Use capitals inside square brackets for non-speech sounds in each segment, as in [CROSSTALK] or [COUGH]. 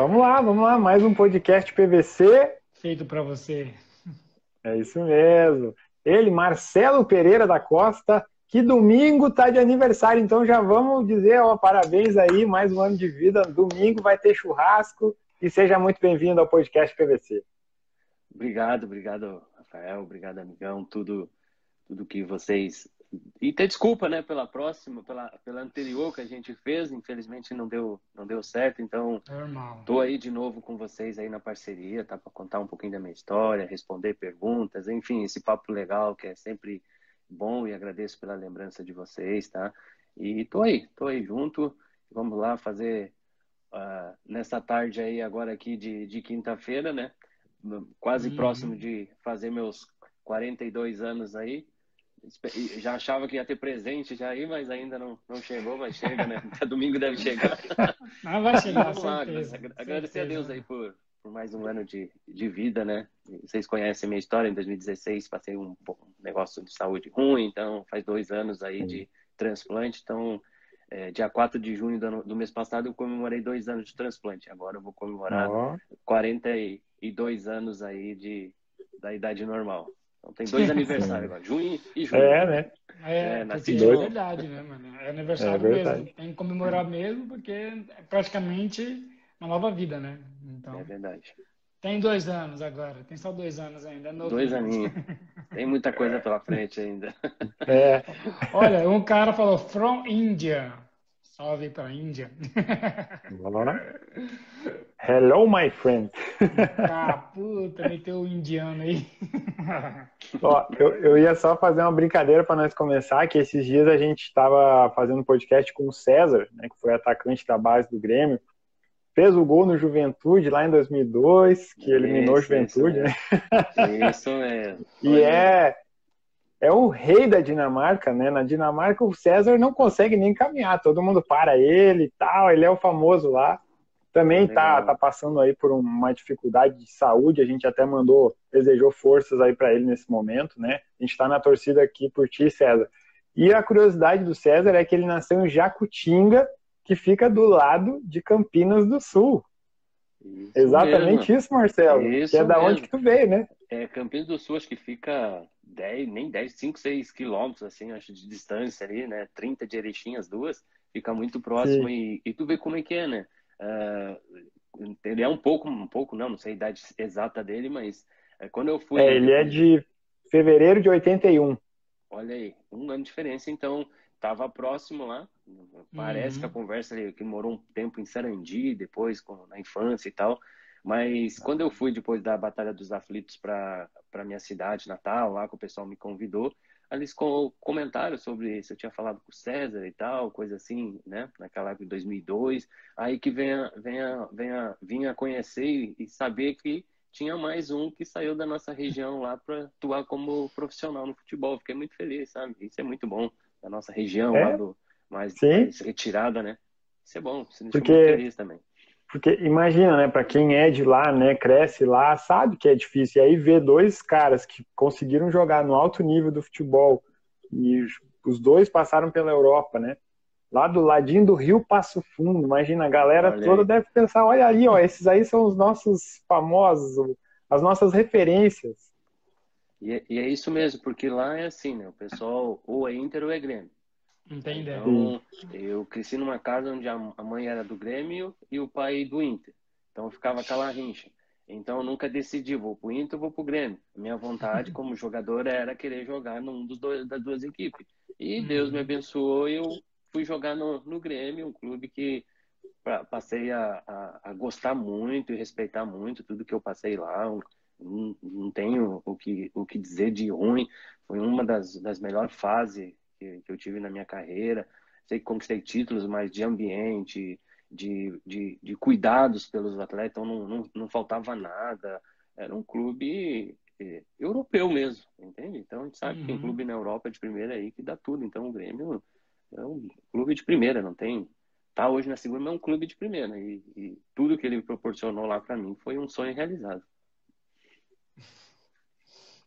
Vamos lá, vamos lá, mais um podcast PVC. Feito para você. É isso mesmo. Ele, Marcelo Pereira da Costa, que domingo tá de aniversário, então já vamos dizer, ó, parabéns aí, mais um ano de vida. Domingo vai ter churrasco e seja muito bem-vindo ao podcast PVC. Obrigado, obrigado, Rafael, obrigado, amigão, tudo, tudo que vocês e ter desculpa, né, pela próxima, pela, pela anterior que a gente fez, infelizmente não deu, não deu certo, então Normal. tô aí de novo com vocês aí na parceria, tá, para contar um pouquinho da minha história, responder perguntas, enfim, esse papo legal que é sempre bom e agradeço pela lembrança de vocês, tá? E tô aí, tô aí junto, vamos lá fazer uh, nessa tarde aí agora aqui de, de quinta-feira, né? Quase uhum. próximo de fazer meus 42 anos aí, já achava que ia ter presente já aí, mas ainda não, não chegou, mas chega, né? [LAUGHS] Até domingo deve chegar. Ah, vai chegar, Vamos lá, agradecer certeza. a Deus aí por, por mais um ano de, de vida, né? Vocês conhecem a minha história, em 2016 passei um, um negócio de saúde ruim, então faz dois anos aí de transplante, então é, dia 4 de junho do, do, mês passado eu comemorei dois anos de transplante, agora eu vou comemorar oh. 42 anos aí de, da idade normal. Então tem dois aniversários agora, junho e julho. É, né? É, é, nasci é verdade, né, mano? É aniversário é mesmo. Tem que comemorar mesmo, porque é praticamente uma nova vida, né? Então, é verdade. Tem dois anos agora, tem só dois anos ainda. É dois aninhos. [LAUGHS] tem muita coisa pela frente ainda. É. Olha, um cara falou, from India. Salve para a Índia. Hello, my friend. Ah, puta, meteu o indiano aí. Ó, eu, eu ia só fazer uma brincadeira para nós começar, que esses dias a gente estava fazendo podcast com o César, né, que foi atacante da base do Grêmio. Fez o gol no Juventude lá em 2002, que eliminou o Juventude, isso né? Isso mesmo. e é é o rei da Dinamarca, né? Na Dinamarca o César não consegue nem caminhar, todo mundo para ele e tal, ele é o famoso lá. Também tá, tá passando aí por uma dificuldade de saúde, a gente até mandou, desejou forças aí para ele nesse momento, né? A gente está na torcida aqui por ti, César. E a curiosidade do César é que ele nasceu em Jacutinga, que fica do lado de Campinas do Sul. Isso Exatamente mesmo. isso, Marcelo. Isso é da onde que tu veio, né? É, Campinas do Sul, acho que fica 10, nem 10, 5, 6 quilômetros, assim, acho, de distância ali, né? 30 de Erechim, as duas, fica muito próximo e, e, tu vê como é que é, né? Uh, ele é um pouco, um pouco, não, não sei a idade exata dele, mas uh, quando eu fui... É, ele é de fevereiro de 81. Olha aí, um ano de diferença, então tava próximo lá, parece uhum. que a conversa ali, que morou um tempo em Sarandi, depois com, na infância e tal, mas quando eu fui depois da Batalha dos Aflitos para minha cidade natal, lá que o pessoal me convidou, eles comentaram sobre isso. Eu tinha falado com o César e tal, coisa assim, né? Naquela época de 2002. Aí que venha, venha, venha, vinha conhecer e saber que tinha mais um que saiu da nossa região lá para atuar como profissional no futebol. Fiquei muito feliz, sabe? Isso é muito bom. Da nossa região, é? lá do mais, mais, retirada, né? Isso é bom. Isso me Porque... feliz também. Porque imagina, né, para quem é de lá, né, cresce lá, sabe que é difícil. E aí ver dois caras que conseguiram jogar no alto nível do futebol e os dois passaram pela Europa, né? Lá do ladinho do Rio Passo Fundo. Imagina, a galera olha toda aí. deve pensar, olha ali, ó, esses aí são os nossos famosos, as nossas referências. E é, e é isso mesmo, porque lá é assim, né? O pessoal ou é Inter ou é Grêmio. Entendi. Então, eu cresci numa casa onde a mãe era do Grêmio e o pai do Inter. Então, ficava aquela rincha. Então, eu nunca decidi, vou pro Inter ou vou pro Grêmio. Minha vontade como jogador era querer jogar num dos dois, das duas equipes. E Deus me uhum. abençoou e eu fui jogar no, no Grêmio, um clube que passei a, a, a, gostar muito e respeitar muito tudo que eu passei lá. Não, não tenho o que, o que dizer de ruim. Foi uma das, das melhores fases que, que eu tive na minha carreira. Sei que conquistei títulos, mas de ambiente, de, de, de cuidados pelos atletas, então não, não, não faltava nada. Era um clube é, europeu mesmo, entende? Então a gente sabe uhum. que tem uhum. clube na Europa de primeira aí que dá tudo. Então o Grêmio é um clube de primeira, não tem. Tá hoje na segunda, mas é um clube de primeira. E, e tudo que ele proporcionou lá para mim foi um sonho realizado.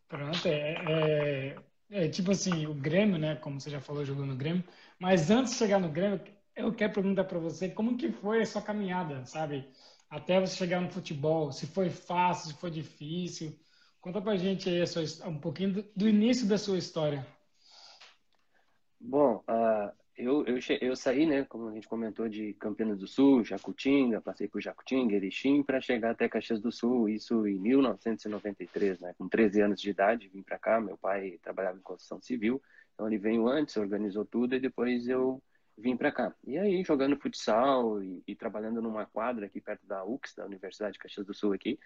Pronto, é, é, é, tipo assim, o Grêmio, né? Como você já falou, jogou no Grêmio. Mas antes de chegar no Grêmio, eu quero perguntar para você como que foi a sua caminhada, sabe? até você chegar no futebol? Se foi fácil, se foi difícil? Conta pra gente aí um pouquinho do, do, início da sua história. Bom, uh, eu, eu, eu saí, né, como a gente comentou, de Campinas do Sul, Jacutinga, passei por Jacutinga, Erechim, para chegar até Caxias do Sul, isso em 1993, né, com 13 anos de idade, vim para cá, meu pai trabalhava em construção civil, então ele veio antes, organizou tudo e depois eu vim para cá. E aí, jogando futsal e, e, trabalhando numa quadra aqui perto da UX, da Universidade de Caxias do Sul aqui,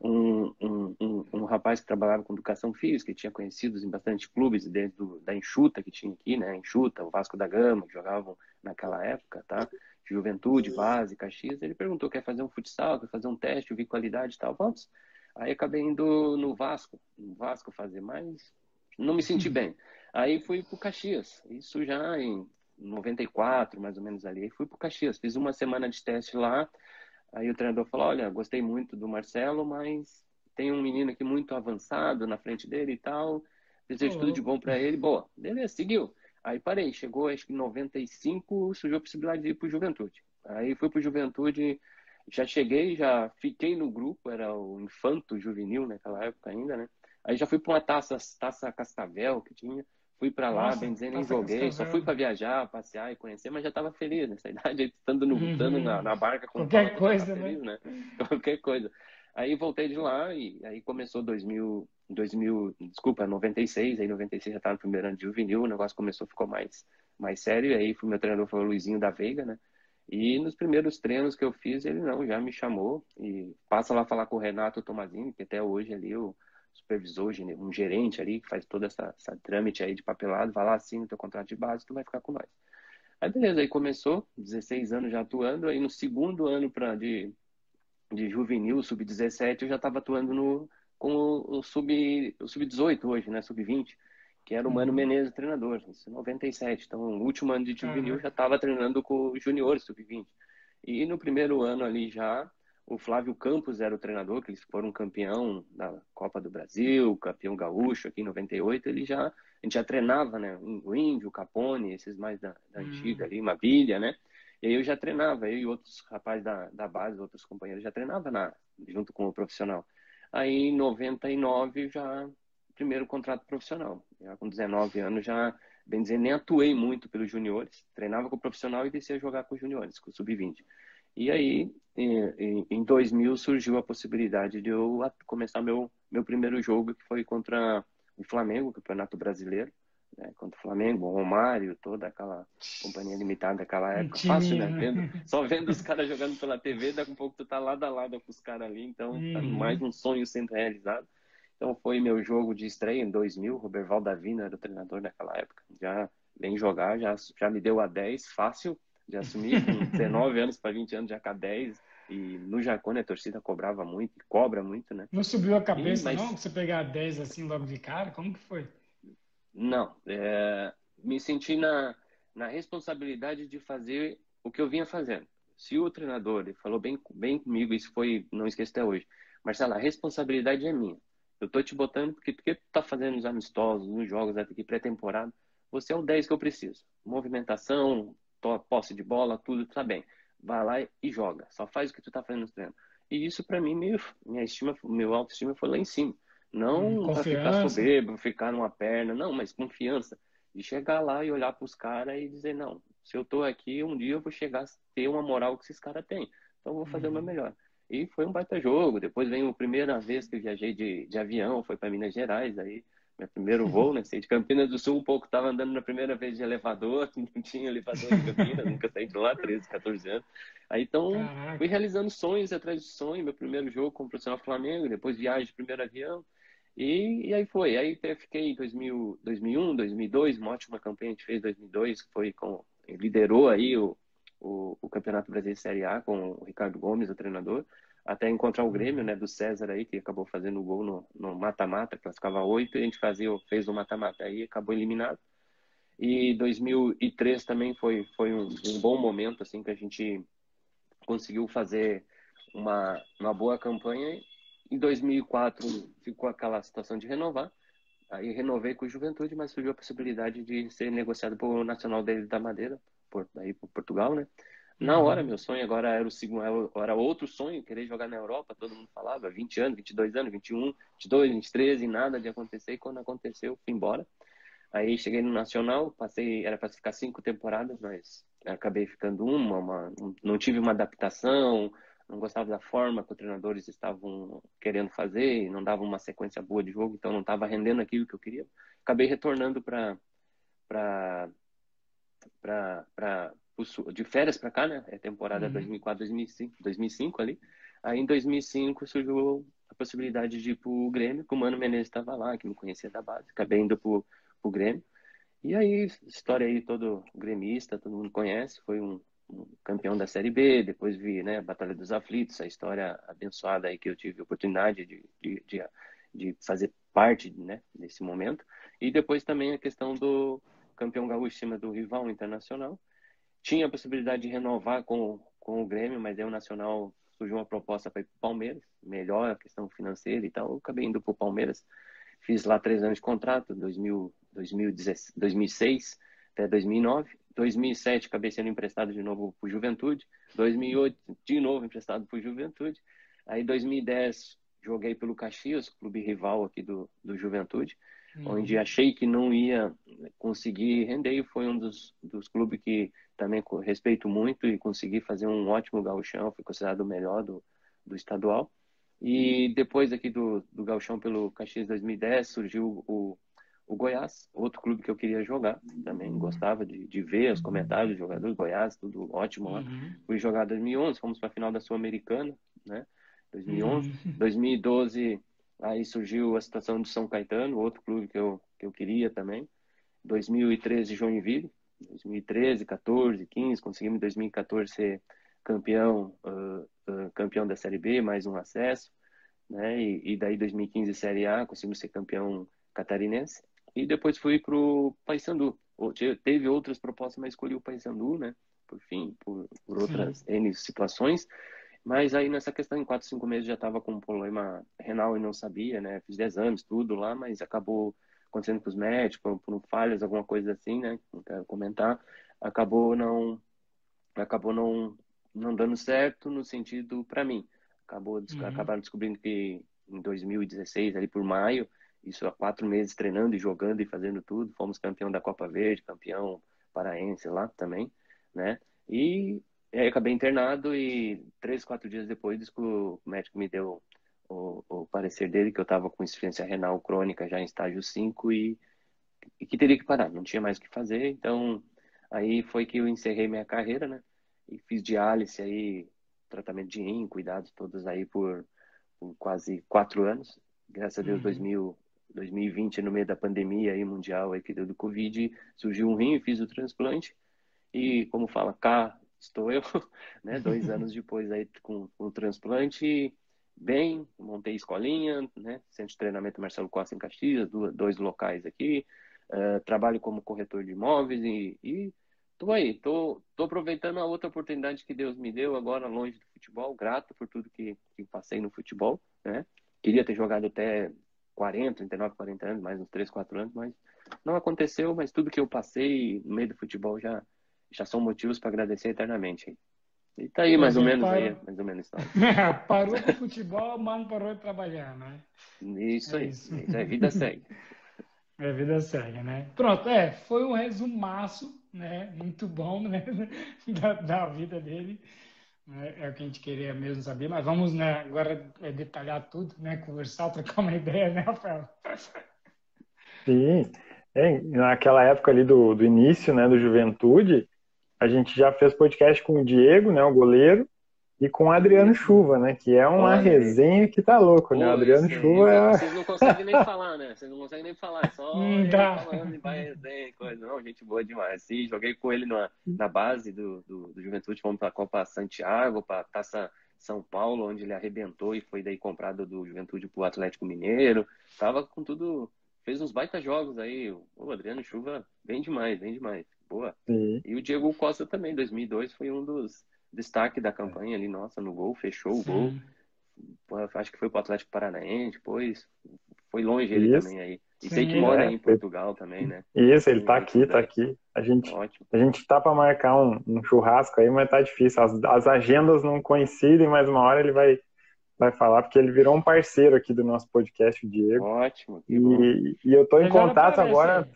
um, um, um, um, rapaz que trabalhava com educação física, que tinha conhecidos em bastante clubes dentro da Enxuta que tinha aqui, né? Enxuta, o Vasco da Gama, que jogavam naquela época, tá? Juventude, base, Caxias. Ele perguntou: quer fazer um futsal, quer fazer um teste, eu vi qualidade e tal, vamos. Aí acabei indo no Vasco, no Vasco fazer mais, não me senti bem. Aí fui pro Caxias, isso já em 94, mais ou menos ali. Aí fui pro Caxias, fiz uma semana de teste lá, Aí o treinador falou: Olha, gostei muito do Marcelo, mas tem um menino aqui muito avançado na frente dele e tal. Desejo tudo de bom para ele. Boa, beleza, seguiu. Aí parei, chegou acho que em 95, surgiu a possibilidade de ir para Juventude. Aí fui para Juventude, já cheguei, já fiquei no grupo, era o infanto juvenil naquela época ainda, né? Aí já fui para uma taça, taça Cascavel que tinha. Fui para lá, Nossa, bem dizendo, nem joguei, só fui para viajar, passear e conhecer, mas já estava feliz nessa idade, estando, no, uhum. na, na, barca. Com Qualquer coisa, né? feliz, né? [LAUGHS] Qualquer coisa. Aí voltei de lá e aí começou 2000, 2000 desculpa, 96, aí 96 já estava no primeiro ano de juvenil, o negócio começou, ficou mais, mais sério, e aí meu treinador foi o Luizinho da Veiga, né? E nos primeiros treinos que eu fiz, ele não, já me chamou e passa lá falar com o Renato Tomazini, que até hoje ali eu supervisor, um gerente ali que faz toda essa, essa trâmite aí de papelado, vai lá, assina o teu contrato de base, tu vai ficar com nós. Aí beleza, aí começou, 16 anos já atuando, aí no segundo ano pra, de, de juvenil, sub-17, eu já estava atuando no, com o, o sub-18 o sub hoje, né, sub-20, que era o Mano uhum. Menezes treinador, isso 97, então no último ano de juvenil uhum. já estava treinando com o junior sub-20. E no primeiro ano ali já, o Flávio Campos era o treinador, que eles foram campeão da Copa do Brasil, campeão gaúcho aqui em 98. Ele já, a gente já treinava, né? O Índio, o Capone, esses mais da, da hum. antiga ali, Mabilha, né? E aí eu já treinava, eu e outros rapazes da, da base, outros companheiros, já treinava na, junto com o profissional. Aí em 99 já, primeiro contrato profissional. Já com 19 anos já, bem dizer, nem atuei muito pelos juniores, treinava com o profissional e descia a jogar com os juniores, com o sub-20. E aí, em, em 2000, surgiu a possibilidade de eu começar meu, meu primeiro jogo, que foi contra o Flamengo, Campeonato Brasileiro. Né, contra o Flamengo, o Romário, toda aquela companhia limitada daquela época. Fácil, né? Vendo, só vendo os caras jogando pela TV, daqui a pouco tu tá lado a lado com os caras ali, então tá uhum. mais um sonho sendo realizado. Então foi meu jogo de estreia em 2000, Roberval Davina era o treinador naquela época. Já vem jogar, já, já me deu a 10, fácil, de assumir com 19 anos para 20 anos, já com 10. E no Jacone a torcida cobrava muito, cobra muito, né? Não subiu a cabeça, e, mas... não? Você pegar 10 assim logo de cara? Como que foi? Não. É... Me senti na, na responsabilidade de fazer o que eu vinha fazendo. Se o treinador ele falou bem, bem comigo, isso foi, não esqueço até hoje. Marcelo, a responsabilidade é minha. Eu tô te botando porque, porque tu tá fazendo os amistosos, nos jogos até aqui pré-temporada. Você é o 10 que eu preciso. Movimentação, posse de bola, tudo tá bem. Vai lá e joga. Só faz o que tu tá fazendo no treino. E isso para mim, meu, minha estima, meu autoestima foi lá em cima. Não hum, ficar soberbo, ficar numa perna, não, mas confiança. De chegar lá e olhar para os caras e dizer, não, se eu tô aqui, um dia eu vou chegar a ter uma moral que esses caras têm. Então eu vou fazer o meu uhum. melhor. E foi um baita jogo. Depois veio a primeira vez que eu viajei de, de avião, foi para Minas Gerais. Aí meu primeiro voo, né? Saí de Campinas do Sul um pouco, estava andando na primeira vez de elevador, [LAUGHS] não tinha elevador em Campinas, nunca saí de lá, 13, 14 anos. Aí então, Caraca. fui realizando sonhos atrás de sonho, meu primeiro jogo com o profissional Flamengo, depois viagem de primeiro avião, e, e aí foi. Aí fiquei em 2000, 2001, 2002, uma ótima campanha a gente fez em 2002, que foi com, liderou aí o, o, o Campeonato Brasileiro Série A com o Ricardo Gomes, o treinador até encontrar o Grêmio, né, do César aí, que acabou fazendo o gol no mata-mata, classificava oito, e a gente fazia, fez o mata-mata aí, acabou eliminado. E 2003 também foi, foi um, um, bom momento, assim, que a gente conseguiu fazer uma, uma boa campanha. Em 2004 ficou aquela situação de renovar, aí renovei com o Juventude, mas surgiu a possibilidade de ser negociado por Nacional da Madeira, por, daí por Portugal, né? Na hora, meu sonho agora era o segundo, era outro sonho, querer jogar na Europa, todo mundo falava, 20 anos, 22 anos, 21, 22, 23 e nada de acontecer. E quando aconteceu, fui embora. Aí cheguei no Nacional, passei, era para ficar cinco temporadas, mas acabei ficando uma, uma, não tive uma adaptação, não gostava da forma que os treinadores estavam querendo fazer, não dava uma sequência boa de jogo, então não estava rendendo aquilo que eu queria. Acabei retornando para para para de férias para cá, né? É temporada uhum. 2004, 2005, 2005 ali. Aí em 2005 surgiu a possibilidade de ir pro Grêmio, que o Mano Menezes estava lá, que me conhecia da base. Acabei indo pro, pro Grêmio. E aí, história aí todo gremista, todo mundo conhece, foi um, um, campeão da Série B, depois vi, né, a Batalha dos Aflitos, a história abençoada aí que eu tive a oportunidade de, de, de, de fazer parte, né, desse momento. E depois também a questão do campeão gaúcho em cima do rival internacional. Tinha a possibilidade de renovar com, com o Grêmio, mas aí o Nacional surgiu uma proposta para ir para o Palmeiras, melhor a questão financeira e tal. Eu acabei indo para o Palmeiras. Fiz lá três anos de contrato, 2000, 2016, 2006 até 2009. 2007 acabei sendo emprestado de novo para o Juventude. 2008 de novo emprestado para o Juventude. Aí 2010 joguei pelo Caxias, clube rival aqui do, do Juventude, uhum. onde achei que não ia conseguir render e foi um dos, dos clubes que também respeito muito e consegui fazer um ótimo gauchão, fui considerado o melhor do, do estadual. E depois aqui do, do gauchão pelo Caxias 2010 surgiu o, o Goiás, outro clube que eu queria jogar, também gostava de, de ver os comentários dos jogadores, Goiás, tudo ótimo lá. Uhum. Fui jogar 2011, fomos para a final da Sul-Americana, né? 2011, uhum. 2012 aí surgiu a situação de São Caetano, outro clube que eu, que eu queria também. 2013 Joinville, 2013, 14, 15, conseguimos em 2014 ser campeão, uh, uh, campeão da Série B, mais um acesso, né? E, e daí 2015 Série A, conseguimos ser campeão catarinense. E depois fui para o Paysandu. Teve outras propostas, mas escolhi o Paysandu, né? Por fim, por, por outras. N situações. Mas aí nessa questão, em 4, 5 meses já estava com um problema renal e não sabia, né? Fiz 10 anos, tudo lá, mas acabou acontecendo com os médicos, por, por falhas, alguma coisa assim, né? Não quero comentar. Acabou não acabou não não dando certo no sentido para mim. Acabou uhum. acabaram descobrindo que em 2016 ali por maio, isso há quatro meses treinando e jogando e fazendo tudo, fomos campeão da Copa Verde, campeão paraense lá também, né? E aí acabei internado e três, quatro dias depois o médico me deu o, o parecer dele que eu estava com insuficiência renal crônica já em estágio 5 e, e que teria que parar, não tinha mais o que fazer. Então, aí foi que eu encerrei minha carreira, né? E fiz diálise aí, tratamento de rim, cuidados todos aí por, por quase quatro anos. Graças a Deus, uhum. 2000, 2020, no meio da pandemia aí mundial aí que deu do Covid, surgiu um rim, fiz o transplante. E, como fala, cá estou eu, [LAUGHS] né? Dois anos [LAUGHS] depois aí com, o transplante bem, montei escolinha, né? Centro de treinamento Marcelo Costa em Caxias, dois locais aqui. Uh, trabalho como corretor de imóveis e, e tô aí, tô, tô aproveitando a outra oportunidade que Deus me deu agora longe do futebol, grato por tudo que, que passei no futebol, né? Queria ter jogado até 40, 39, 40 anos, mais uns 3, 4 anos, mas não aconteceu, mas tudo que eu passei no meio do futebol já, já são motivos para agradecer eternamente. E tá aí mais ou menos parou... aí, mais ou menos parou com o futebol, mas parou de trabalhar, né? Isso é aí, isso. isso é vida segue. É vida segue, né? Pronto, é, foi um resumaço, né? Muito bom, né? [LAUGHS] Da, da vida dele. É, é o que a gente queria mesmo saber, mas vamos né, agora é, detalhar tudo, né? Conversar, trocar uma [LAUGHS] ideia, né, Rafael? Sim, é, naquela época ali do, do início, né, do Juventude, a gente já fez podcast com o Diego, né, o goleiro, e com o Adriano Chuva, né? Que é uma Olha, resenha que tá louco, Pô, né? O Adriano Chuva é. Vocês não conseguem nem falar, né? Vocês não conseguem nem falar, é só hum, tá. falando e vai resenha, coisa. Não, gente boa demais. Sim, joguei com ele na, na base do, do, do Juventude, fomos pra Copa Santiago, pra Taça São Paulo, onde ele arrebentou e foi daí comprado do Juventude pro Atlético Mineiro. Tava com tudo. Fez uns baita jogos aí. O Adriano Chuva, bem demais, bem demais boa. Sim. E o Diego Costa também, 2002, foi um dos destaques da campanha ali, nossa, no gol, fechou Sim. o gol. Acho que foi pro Atlético Paranaense, depois foi longe ele Isso. também aí. E sei que mora é, em Portugal também, né? Isso, ele tá aqui, tá aqui. A gente, Ótimo. a gente tá para marcar um, um, churrasco aí, mas tá difícil. As, as agendas não coincidem, mas uma hora ele vai, vai falar, porque ele virou um parceiro aqui do nosso podcast, o Diego. Ótimo. E, e, eu tô em contato agora.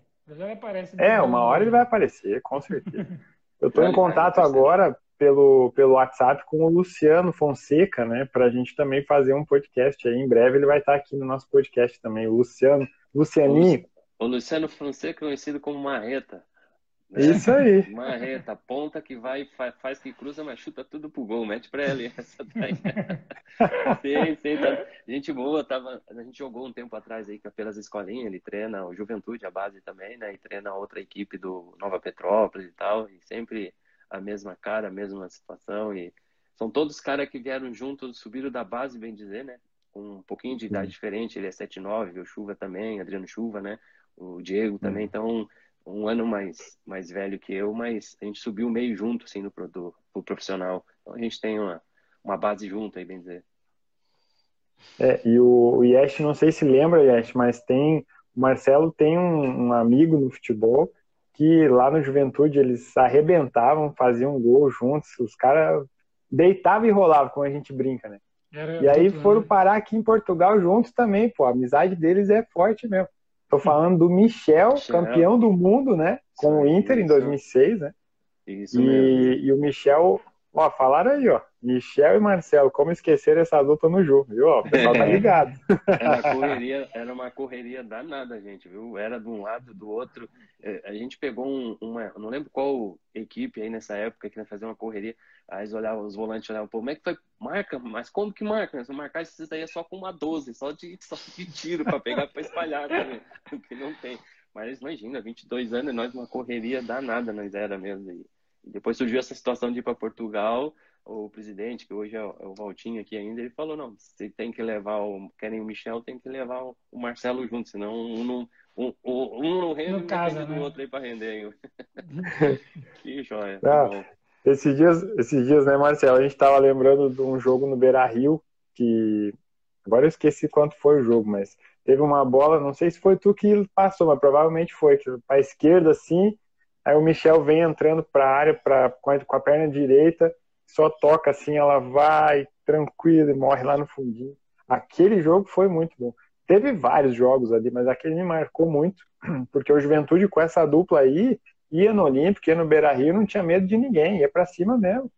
Aparece, é, uma hora ele vai aparecer, com certeza. [LAUGHS] Eu tô em contato agora pelo, pelo WhatsApp com o Luciano Fonseca, né? Para a gente também fazer um podcast aí. Em breve ele vai estar aqui no nosso podcast também. O Luciano, Lucianinho. O Luciano Fonseca, conhecido como Marreta. Né? Isso aí. [LAUGHS] Marreta, ponta que vai, faz, faz que cruza, mas chuta tudo pro gol. Mete pra ele essa daí. [LAUGHS] sim, sim, tá. Gente boa, tava, a gente jogou um tempo atrás aí pelas escolinhas, ele treina o Juventude, a base também, né? E treina outra equipe do Nova Petrópolis e tal. E sempre a mesma cara, a mesma situação. E são todos caras que vieram juntos, subiram da base, bem dizer, né? Com um pouquinho de idade diferente. Ele é 7'9", o Chuva também, Adriano Chuva, né? O Diego também. Então, um ano mais, mais velho que eu, mas a gente subiu meio junto, assim, no pro, pro profissional. Então, a gente tem uma, uma base junto aí, bem dizer. É, e o, o Yesh, não sei se lembra, Yesh, mas tem. O Marcelo tem um, um amigo no futebol que lá no Juventude eles arrebentavam, faziam gol juntos, os caras deitavam e rolavam, como a gente brinca, né? Era e aí foram parar aqui em Portugal juntos também, pô, a amizade deles é forte mesmo. Tô falando do Michel, Michel. campeão do mundo, né? Com o Inter em 2006, né? Isso e, mesmo. e o Michel Ó, falaram aí, ó. Michel e Marcelo, como esquecer essa dupla no jogo, viu? O pessoal tá [LAUGHS] ligado. Era, [LAUGHS] correria, era uma correria danada, gente, viu? Era de um lado, do outro. É, a gente pegou um, uma. Não lembro qual equipe aí nessa época que ia fazer uma correria. Aí eles olhavam, os volantes olhavam, pô, como é que foi? Marca, mas como que marca? Se marcar isso daí é só com uma 12, só de, [LAUGHS] só de tiro para pegar para espalhar, também, porque não tem. Mas imagina, 22 anos, nós uma correria danada, nós era mesmo. aí. Depois surgiu essa situação de ir para Portugal. O presidente, que hoje é o é Valtinho aqui ainda, ele falou: não, se tem que levar o. Querem o Michel, tem que levar o Marcelo junto, senão um não, um, um não rende, no caso, né? o outro aí para render. [LAUGHS] que joia. Não, esses, dias, esses dias, né, Marcelo, a gente estava lembrando de um jogo no Beira Rio que. Agora eu esqueci quanto foi o jogo, mas teve uma bola, não sei se foi tu que passou, mas provavelmente foi, para a esquerda assim, Aí o Michel vem entrando para a área pra, com a perna direita, só toca assim, ela vai tranquila e morre lá no fundinho. Aquele jogo foi muito bom. Teve vários jogos ali, mas aquele me marcou muito, [CLEARS THROAT] porque o Juventude com essa dupla aí ia no Olímpico, ia no Beira Rio, não tinha medo de ninguém, ia para cima mesmo.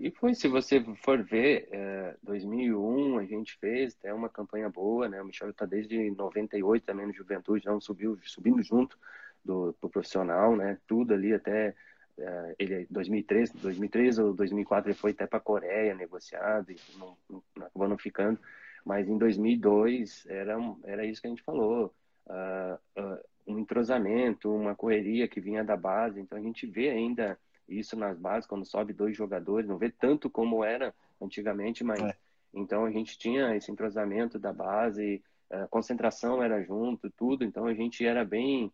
E foi, se você for ver, é, 2001 a gente fez até uma campanha boa, né? O Michel está desde 98 também no Juventude, não subiu, subindo junto do, do profissional, né? Tudo ali até uh, ele 2003, 2003 ou 2004 ele foi até para a Coreia negociado e não, não, acabou não ficando. Mas em 2002 era era isso que a gente falou, uh, uh, um entrosamento, uma correria que vinha da base. Então a gente vê ainda isso nas bases quando sobe dois jogadores, não vê tanto como era antigamente, mas é. então a gente tinha esse entrosamento da base, a concentração era junto, tudo. Então a gente era bem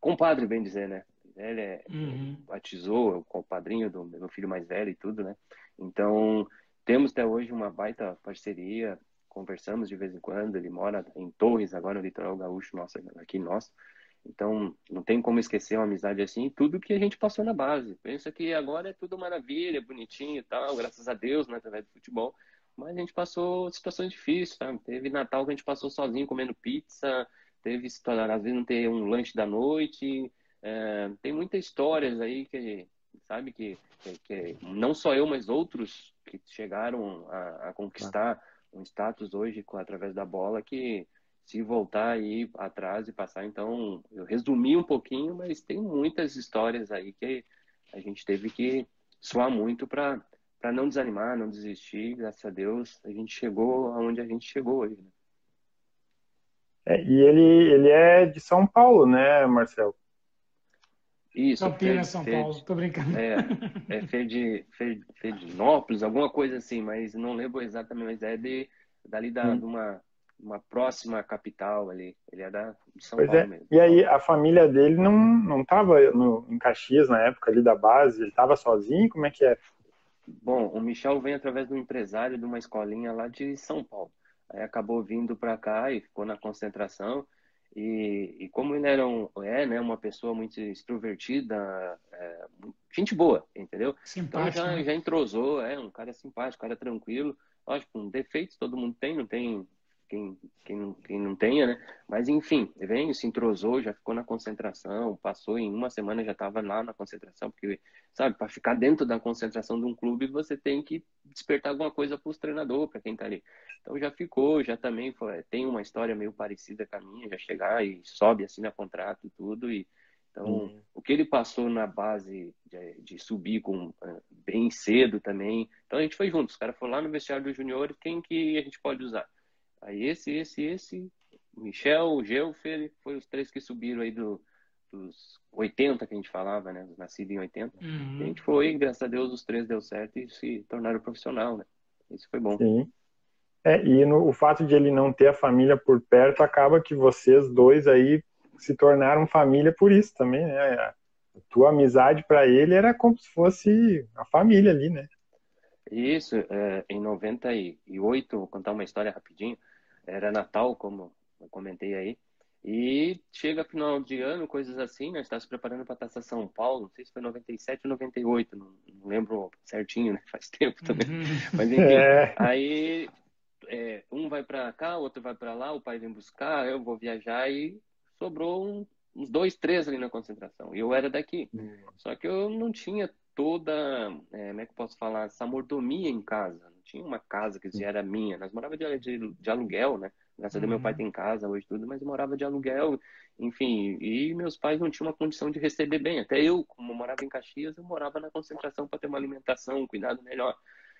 compadre, bem dizer, né? Ele é, uhum. batizou, é o padrinho do meu filho mais velho e tudo, né? Então, temos até hoje uma baita parceria, conversamos de vez em quando, ele mora em Torres, agora no litoral gaúcho, nosso, aqui nosso. Então, não tem como esquecer uma amizade assim, tudo que a gente passou na base. Pensa que agora é tudo maravilha, bonitinho e tal, graças a Deus, né, através do futebol. Mas a gente passou situações difíceis, sabe? Teve Natal que a gente passou sozinho comendo pizza, teve história, às vezes não ter um lanche da noite. É, tem muitas histórias aí que, sabe, que, que, não só eu, mas outros que chegaram a, a conquistar um status hoje com, através da bola que se voltar aí atrás e passar, então eu resumi um pouquinho, mas tem muitas histórias aí que a gente teve que suar muito para para não desanimar, não desistir, graças a Deus, a gente chegou aonde a gente chegou hoje. Né? É, e ele, ele é de São Paulo, né, Marcelo? Isso. Campinas, São Fed, Paulo, tô brincando. É, é Fed, Fed, Fedinópolis, alguma coisa assim, mas não lembro exatamente, mas é de, dali da, hum. de uma, uma próxima capital ali. Ele é da, de São pois Paulo é. mesmo. E aí, a família dele não, não tava no, em Caxias na época ali da base? Ele tava sozinho? Como é que é? Bom, o Michel vem através do empresário de uma escolinha lá de São Paulo. Aí acabou vindo para cá e ficou na concentração. E, e como ele era um, é, né, uma pessoa muito extrovertida, é, gente boa, entendeu? Simpático. Então já, né? já entrosou, é um cara simpático, um cara tranquilo. Lógico, com defeitos todo mundo tem, não tem quem, quem, não, quem não tenha, né? Mas enfim, vem, se entrosou, já ficou na concentração, passou em uma semana já estava lá na concentração, porque, sabe, para ficar dentro da concentração de um clube, você tem que despertar alguma coisa para os treinadores, para quem está ali. Então já ficou, já também foi, tem uma história meio parecida com a minha, já chegar e sobe, assina contrato e tudo, e então, uhum. o que ele passou na base de, de subir com uh, bem cedo também. Então, a gente foi junto. Os caras foram lá no vestiário dos juniores, quem que a gente pode usar? Aí esse, esse, esse, Michel, o Gelfer, foi os três que subiram aí do, dos 80 que a gente falava, né? Nascido em 80. Uhum. a gente foi, graças a Deus, os três deu certo e se tornaram profissional, né? Isso foi bom. Sim. É, e no, o fato de ele não ter a família por perto acaba que vocês dois aí se tornaram família por isso também, né? A tua amizade para ele era como se fosse a família ali, né? Isso, é, em 98, vou contar uma história rapidinho era Natal, como eu comentei aí. E chega final de ano, coisas assim, né? Está se preparando para a Taça São Paulo, não sei se foi 97 ou 98, não, não lembro certinho, né? [LAUGHS] Faz tempo também. Uhum. Mas enfim, é. aí é, um vai para cá, o outro vai para lá, o pai vem buscar, eu vou viajar e sobrou um, uns dois, três ali na concentração. E eu era daqui. Uhum. Só que eu não tinha toda, é, como é que eu posso falar, essa mordomia em casa tinha uma casa que já era minha. Nós morava de, de, de aluguel, né? Graças a Deus meu pai uhum. tem casa hoje tudo, mas eu morava de aluguel, enfim. E meus pais não tinham uma condição de receber bem. Até eu, como morava em Caxias, eu morava na concentração para ter uma alimentação, um cuidado melhor.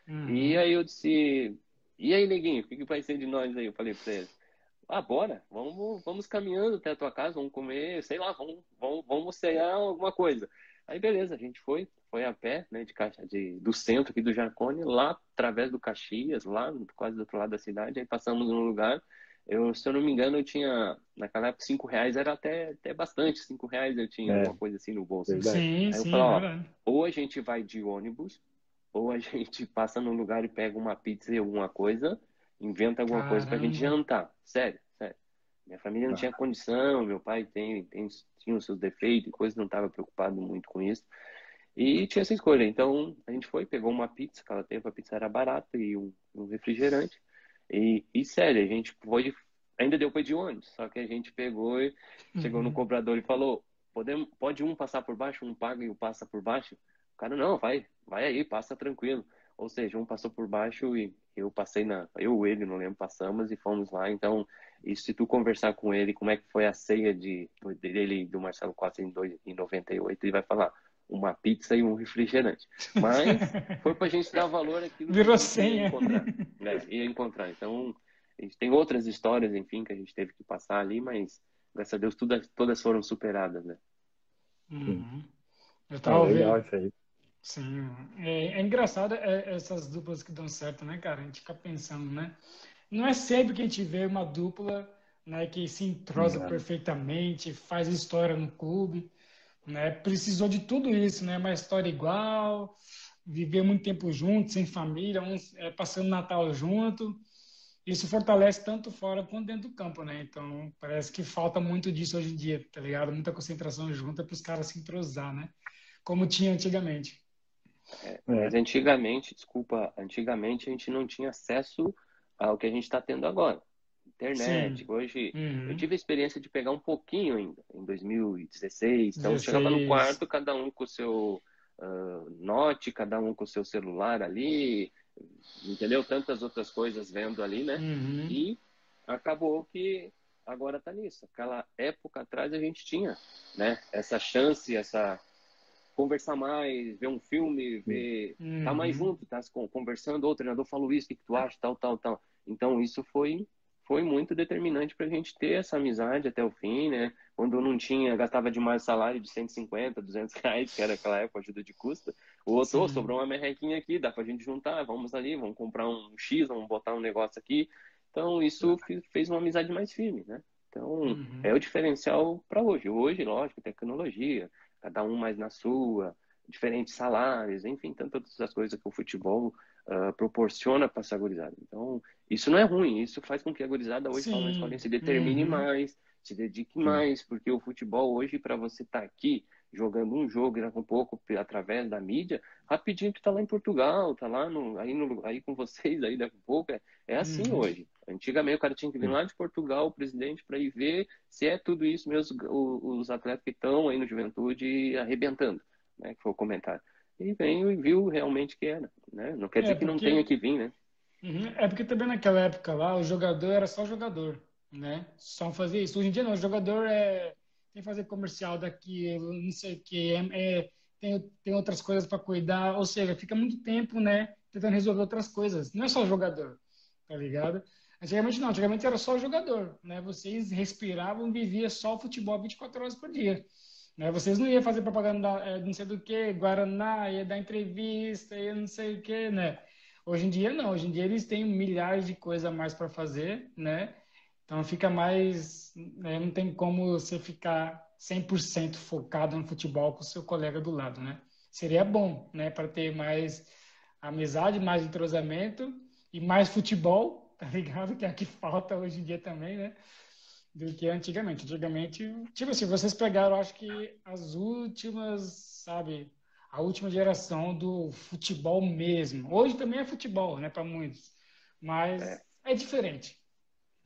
Uhum. E aí eu disse, e aí, neguinho, o que, que vai ser de nós aí? Eu falei para eles, ah, bora, vamos, vamos caminhando até a tua casa, vamos comer, sei lá, vamos, vamos, vamos cear alguma coisa. Aí beleza, a gente foi, foi a pé, né, de, de do centro aqui do Jacone, lá através do Caxias, lá quase do outro lado da cidade, aí passamos num lugar, eu, se eu não me engano, eu tinha, naquela época, cinco reais era até, até bastante, cinco reais eu tinha é. uma coisa assim no bolso. Sim, aí sim, eu falei, ó, ou a gente vai de ônibus, ou a [LAUGHS] gente passa num lugar e pega uma pizza e alguma coisa, inventa alguma Caramba. coisa pra gente jantar. Sério, sério. Minha família não ah. tinha condição, meu pai tem, tem, tinha os seus defeitos e coisas, não estava preocupado muito com isso. E tinha essa escolha. Então a gente foi, pegou uma pizza, aquela tempo a pizza era barata e um, um refrigerante. E, e, sério, a gente foi, ainda deu para de ônibus, só que a gente pegou e chegou uhum. no comprador e falou: Podemos, pode um passar por baixo, um paga e o passa por baixo? O cara, não, vai, vai aí, passa tranquilo. Ou seja, um passou por baixo e eu passei na. Eu, ele, não lembro, passamos e fomos lá. Então, e se tu conversar com ele, como é que foi a ceia de, dele do Marcelo Costa em, dois, em 98, ele vai falar uma pizza e um refrigerante. Mas [LAUGHS] foi para a gente dar valor aqui. Virou senha. Encontrar, né? [LAUGHS] Ia encontrar. Então, a gente tem outras histórias, enfim, que a gente teve que passar ali, mas graças a Deus todas, todas foram superadas, né? Uhum. Eu tava ah, legal isso aí. Sim, é, é engraçado é, essas duplas que dão certo, né, cara? A gente fica pensando, né? Não é sempre que a gente vê uma dupla né, que se entrosa uhum. perfeitamente, faz história no clube né? Precisou de tudo isso, né? Uma história igual, viver muito tempo junto, sem família, uns, é, passando Natal junto. Isso fortalece tanto fora quanto dentro do campo, né? Então, parece que falta muito disso hoje em dia, tá ligado? Muita concentração junta para os caras se entrosar, né? Como tinha antigamente. É, mas antigamente, desculpa, antigamente a gente não tinha acesso ao que a gente está tendo agora internet. Sim. Hoje, uhum. eu tive a experiência de pegar um pouquinho ainda, em 2016. Então, 16. chegava no quarto, cada um com o seu uh, note, cada um com o seu celular ali, entendeu? Tantas outras coisas vendo ali, né? Uhum. E acabou que agora tá nisso. Aquela época atrás a gente tinha, né? Essa chance, essa conversar mais, ver um filme, ver, uhum. tá mais uhum. junto, tá conversando, o treinador falou isso, o que, que tu acha, tal, tal, tal. Então isso foi foi muito determinante para a gente ter essa amizade até o fim, né? Quando eu não tinha, gastava demais salário de 150, 200 reais, que era aquela época, ajuda de custo. O outro, oh, sobrou uma merrequinha aqui, dá para a gente juntar, vamos ali, vamos comprar um X, vamos botar um negócio aqui. Então, isso fez uma amizade mais firme, né? Então, uhum. é o diferencial para hoje. Hoje, lógico, tecnologia, cada um mais na sua, diferentes salários, enfim, tantas outras coisas que o futebol uh, proporciona para essa gurizada. Então, isso não é ruim, isso faz com que a gurizada hoje Sim. se determine uhum. mais, se dedique mais, porque o futebol hoje, para você estar tá aqui jogando um jogo um pouco através da mídia, rapidinho tu tá lá em Portugal, tá lá no, aí, no, aí com [LAUGHS] vocês aí daqui a pouco. É, é assim uhum. hoje. Antigamente o cara tinha que vir lá de Portugal, o presidente, para ir ver se é tudo isso mesmo, os atletas que estão aí no Juventude arrebentando, né? Que foi o comentário. E veio e viu realmente que era, né? Não quer dizer é porque... que não tenha que vir, né? Uhum. É porque também naquela época lá, o jogador era só jogador, né? Só fazer isso. Hoje em dia não, o jogador é tem que fazer comercial daquilo, não sei o que, é, é, tem, tem outras coisas para cuidar, ou seja, fica muito tempo, né, tentando resolver outras coisas. Não é só jogador, tá ligado? Antigamente não, antigamente era só jogador, né? Vocês respiravam, vivia só futebol 24 horas por dia. Né? Vocês não iam fazer propaganda, é, não sei do que, Guaraná, ia dar entrevista, ia não sei o que, né? Hoje em dia não, hoje em dia eles têm milhares de coisas a mais para fazer, né? Então fica mais. Né, não tem como você ficar 100% focado no futebol com o seu colega do lado, né? Seria bom, né? Para ter mais amizade, mais entrosamento e mais futebol, [LAUGHS] tá ligado? Que é o que falta hoje em dia também, né? Do que antigamente. Antigamente, tipo assim, vocês pegaram, acho que as últimas, sabe? A última geração do futebol mesmo. Hoje também é futebol, né? Para muitos. Mas é. é diferente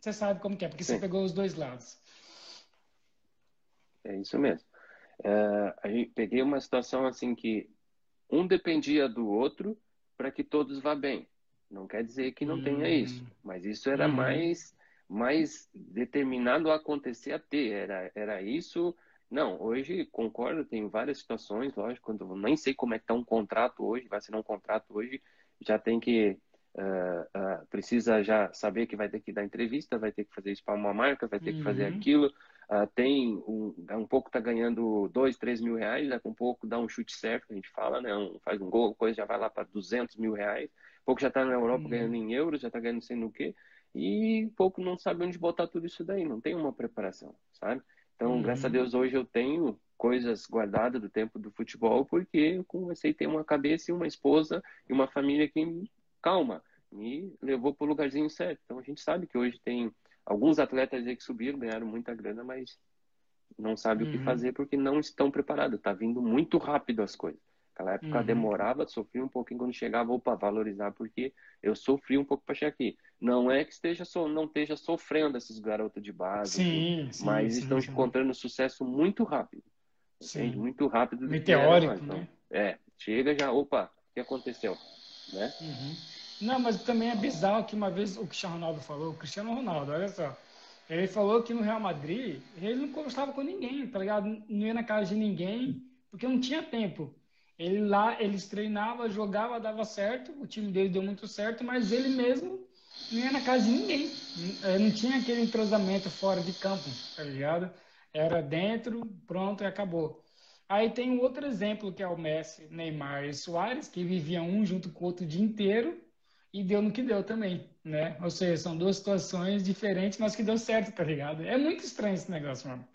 você sabe como é, porque Sim. você pegou os dois lados. É isso mesmo. É, a gente peguei uma situação assim que um dependia do outro para que todos vá bem. Não quer dizer que não hum. tenha isso, mas isso era hum. mais mais determinado a acontecer a ter. Era, era isso. Não, hoje concordo, tem várias situações, lógico, quando nem sei como é que está um contrato hoje, vai ser um contrato hoje, já tem que Uh, uh, precisa já saber que vai ter que dar entrevista, vai ter que fazer isso para uma marca, vai ter uhum. que fazer uhum. aquilo. Uh, tem um, um pouco tá ganhando dois, três mil reais, daqui um pouco dá um chute certo, a gente fala, né? Um, faz um gol, coisa já vai lá para 200 mil reais. Pouco já está na Europa uhum. ganhando em euros, já está ganhando sei no quê. E pouco não sabe onde botar tudo isso daí, não tem uma preparação, sabe? Então, uhum. graças a Deus, hoje eu tenho coisas guardadas do tempo do futebol, porque eu comecei a ter uma cabeça e uma esposa e uma família que calma, me levou para o lugarzinho certo. Então a gente sabe que hoje tem alguns atletas aí que subiram, ganharam muita grana, mas não sabe uhum. o que uhum. fazer porque não estão preparados. Está vindo muito rápido as coisas. Naquela época uhum. demorava, sofria um pouquinho quando chegava, opa, valorizar, porque eu sofri um pouco para chegar aqui. Não é que esteja so, não esteja sofrendo esses garotos de base, sim, sim, mas sim, estão encontrando sucesso muito rápido. Sim. Muito rápido. Meteórico, era, então, né? É, chega já, opa, o que aconteceu? Né? Uhum. Não, mas também é bizarro que uma vez o Cristiano Ronaldo falou, o Cristiano Ronaldo, olha só. Ele falou que no Real Madrid ele não conversava com ninguém, tá ligado? Não ia na casa de ninguém, porque não tinha tempo. Ele lá, eles treinava, jogava, dava certo, o time dele deu muito certo, mas ele mesmo não ia na casa de ninguém. Não tinha aquele entrosamento fora de campo, tá ligado? Era dentro, pronto e acabou. Aí tem um outro exemplo que é o Messi, Neymar e Soares, que viviam um junto com o outro o dia inteiro e deu no que deu também, né? Ou seja, são duas situações diferentes, mas que deu certo, tá ligado? É muito estranho esse negócio, mano.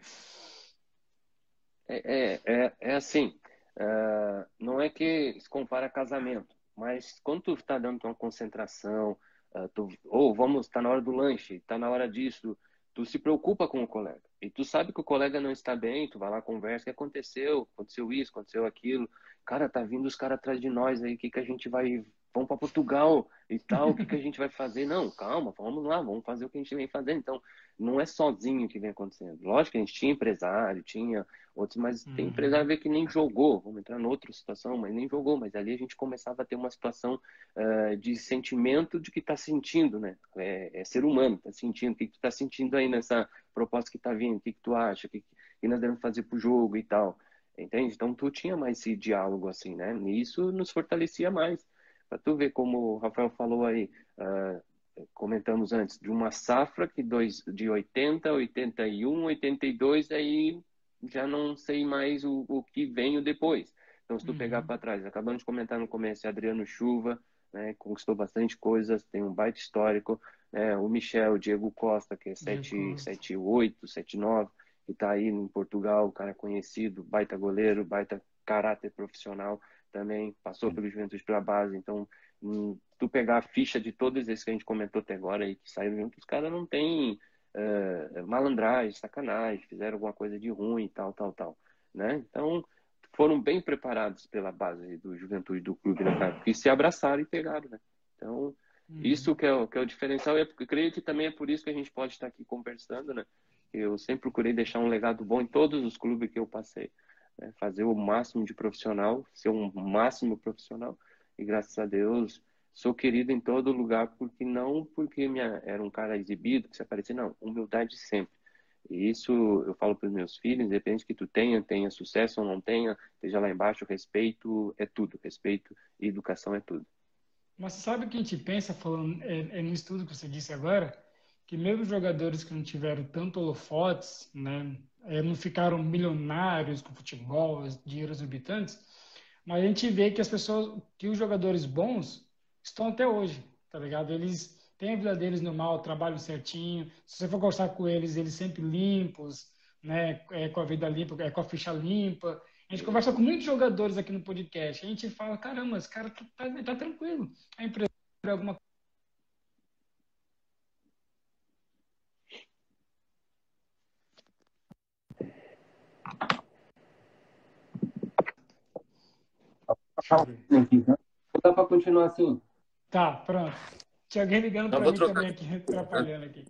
É, é, é, é assim, uh, não é que se compara casamento, mas quando tu tá dando uma concentração, uh, tu, ou vamos, tá na hora do lanche, tá na hora disso, tu se preocupa com o colega. E tu sabe que o colega não está bem, tu vai lá, conversa, o que aconteceu? Aconteceu isso, aconteceu aquilo. Cara, tá vindo os caras atrás de nós aí, o que, que a gente vai vamos para Portugal e tal, o que, que a [LAUGHS] gente vai fazer? Não, calma, vamos lá, vamos fazer o que a gente vem fazendo. Então, não é sozinho que vem acontecendo. Lógico que a gente tinha empresário, tinha outros, mas uhum. tem empresário que nem jogou, vamos entrar em outra situação, mas nem jogou, mas ali a gente começava a ter uma situação uh, de sentimento de que está sentindo, né? É, é, ser humano, está sentindo, o que, que tu está sentindo aí nessa proposta que está vindo, o que, que tu acha, o que, que nós devemos fazer para o jogo e tal. Entende? Então tu tinha mais esse diálogo assim, né? E isso nos fortalecia mais. Para tu ver como o Rafael falou aí, uh, comentamos antes, de uma safra que dois, de 80, 81, 82, aí já não sei mais o, o que vem depois. Então, se tu uhum. pegar para trás, acabamos de comentar no começo, Adriano Chuva, né, conquistou bastante coisas, tem um baita histórico, né, o Michel, o Diego Costa, que é 7'8", 7'9", que está aí em Portugal, cara conhecido, baita goleiro, baita caráter profissional também passou pelo Juventude pela base, então tu pegar a ficha de todos esses que a gente comentou até agora e que saíram juntos, os caras não tem uh, malandragem, sacanagem, fizeram alguma coisa de ruim, tal, tal, tal, né? Então, foram bem preparados pela base do Juventude do clube, né, cara? Porque se abraçaram e pegaram, né? Então, uhum. isso que é, o, que é o diferencial. Eu creio que também é por isso que a gente pode estar aqui conversando, né? Eu sempre procurei deixar um legado bom em todos os clubes que eu passei. Né? Fazer o máximo de profissional, ser um máximo profissional. E graças a Deus, sou querido em todo lugar, porque não porque minha, era um cara exibido, que se aparecia, não. Humildade sempre. E isso eu falo para os meus filhos, independente que tu tenha, tenha sucesso ou não tenha, esteja lá embaixo, respeito é tudo. Respeito e educação é tudo. Mas sabe o que a gente pensa, falando é, é no estudo que você disse agora, que mesmo jogadores que não tiveram tanto holofotes, né, é, não ficaram milionários com futebol, dinheiro exorbitantes, mas a gente vê que as pessoas, que os jogadores bons estão até hoje, tá ligado? Eles têm a vida deles normal, trabalham certinho. Se você for conversar com eles, eles sempre limpos, né? É, com a vida limpa, é com a ficha limpa. A gente conversa com muitos jogadores aqui no podcast. A gente fala, caramba, esse cara tá, tá, tá tranquilo. A empresa alguma Dá para continuar assim? Tá, pronto. Tinha alguém ligando para mim trocar. também aqui, [LAUGHS] atrapalhando aqui.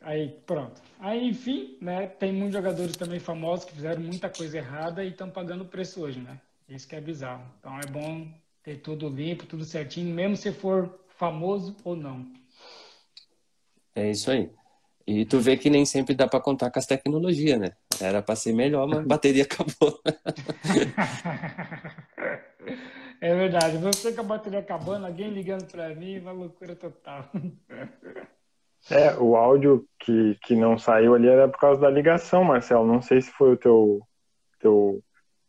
Aí, pronto. Aí, enfim, né, tem muitos jogadores também famosos que fizeram muita coisa errada e estão pagando o preço hoje, né? Isso que é bizarro. Então é bom ter tudo limpo, tudo certinho, mesmo se for famoso ou não. É isso aí. E tu vê que nem sempre dá para contar com as tecnologias, né? Era para ser melhor, mas a bateria [LAUGHS] acabou. é verdade. Você com a bateria acabando, alguém ligando para mim, uma loucura total. É, o áudio que, que não saiu ali era por causa da ligação, Marcelo. Não sei se foi o teu, teu,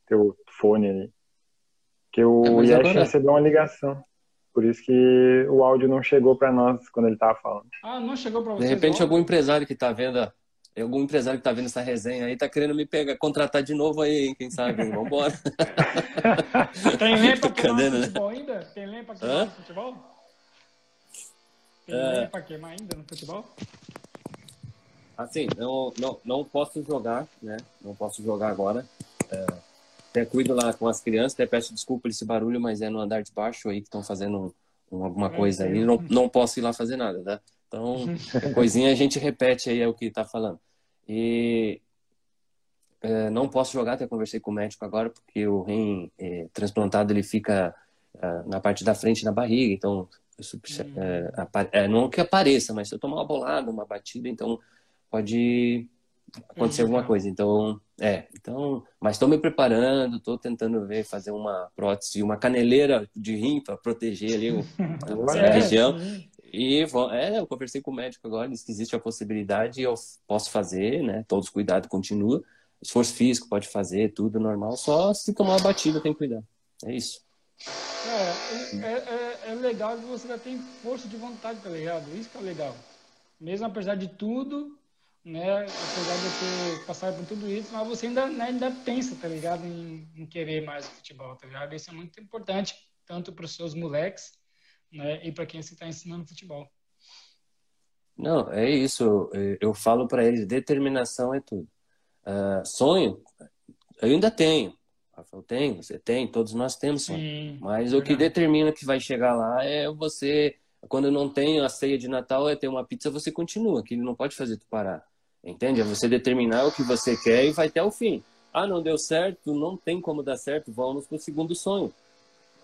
teu fone ali. Que o é, Yesh agora... recebeu uma ligação. Por isso que o áudio não chegou para nós quando ele estava falando. Ah, não chegou para você. De repente, algum empresário que está vendo, algum empresário que está vendo essa resenha aí está querendo me pegar, contratar de novo aí, hein? quem sabe? Vamos embora. [LAUGHS] Tem queimar no né? futebol ainda? Tem lenha para queimar no futebol? Tem é... para queimar ainda no futebol? Assim, não, não, não posso jogar, né? Não posso jogar agora. É até cuido lá com as crianças, até peço desculpa esse barulho, mas é no andar de baixo aí que estão fazendo um, alguma coisa aí. Não, não posso ir lá fazer nada, tá? Então, [LAUGHS] coisinha a gente repete aí é o que tá falando. E é, não posso jogar, até conversei com o médico agora, porque o rim é, transplantado ele fica é, na parte da frente na barriga, então é, é, não que apareça, mas se eu tomar uma bolada, uma batida, então pode acontecer alguma coisa. Então, é, então, mas estou me preparando, estou tentando ver, fazer uma prótese, uma caneleira de rim para proteger ali o, [LAUGHS] a é, região. E é, eu conversei com o médico agora, disse que existe a possibilidade, eu posso fazer, né? Todos os cuidados continua. Esforço físico pode fazer, tudo normal, só se tomar uma batida tem que cuidar. É isso. É, é, é, é legal que você já tem força de vontade, tá ligado? Isso que é legal. Mesmo apesar de tudo, né? Apesar de ter passado por tudo isso, mas você ainda, né, ainda pensa, tá ligado? Em, em, querer mais futebol, tá ligado? Isso é muito importante, tanto para os seus moleques, né? E para quem você está ensinando futebol. Não, é isso. Eu falo para eles, determinação é tudo. Uh, sonho, eu ainda tenho. Eu tenho, você tem, todos nós temos Sim, Mas é o que determina que vai chegar lá é você quando não tem a ceia de Natal é ter uma pizza, você continua, que ele não pode fazer tu parar. Entende? É você determinar o que você quer e vai até o fim. Ah, não deu certo, não tem como dar certo, vamos para o segundo sonho.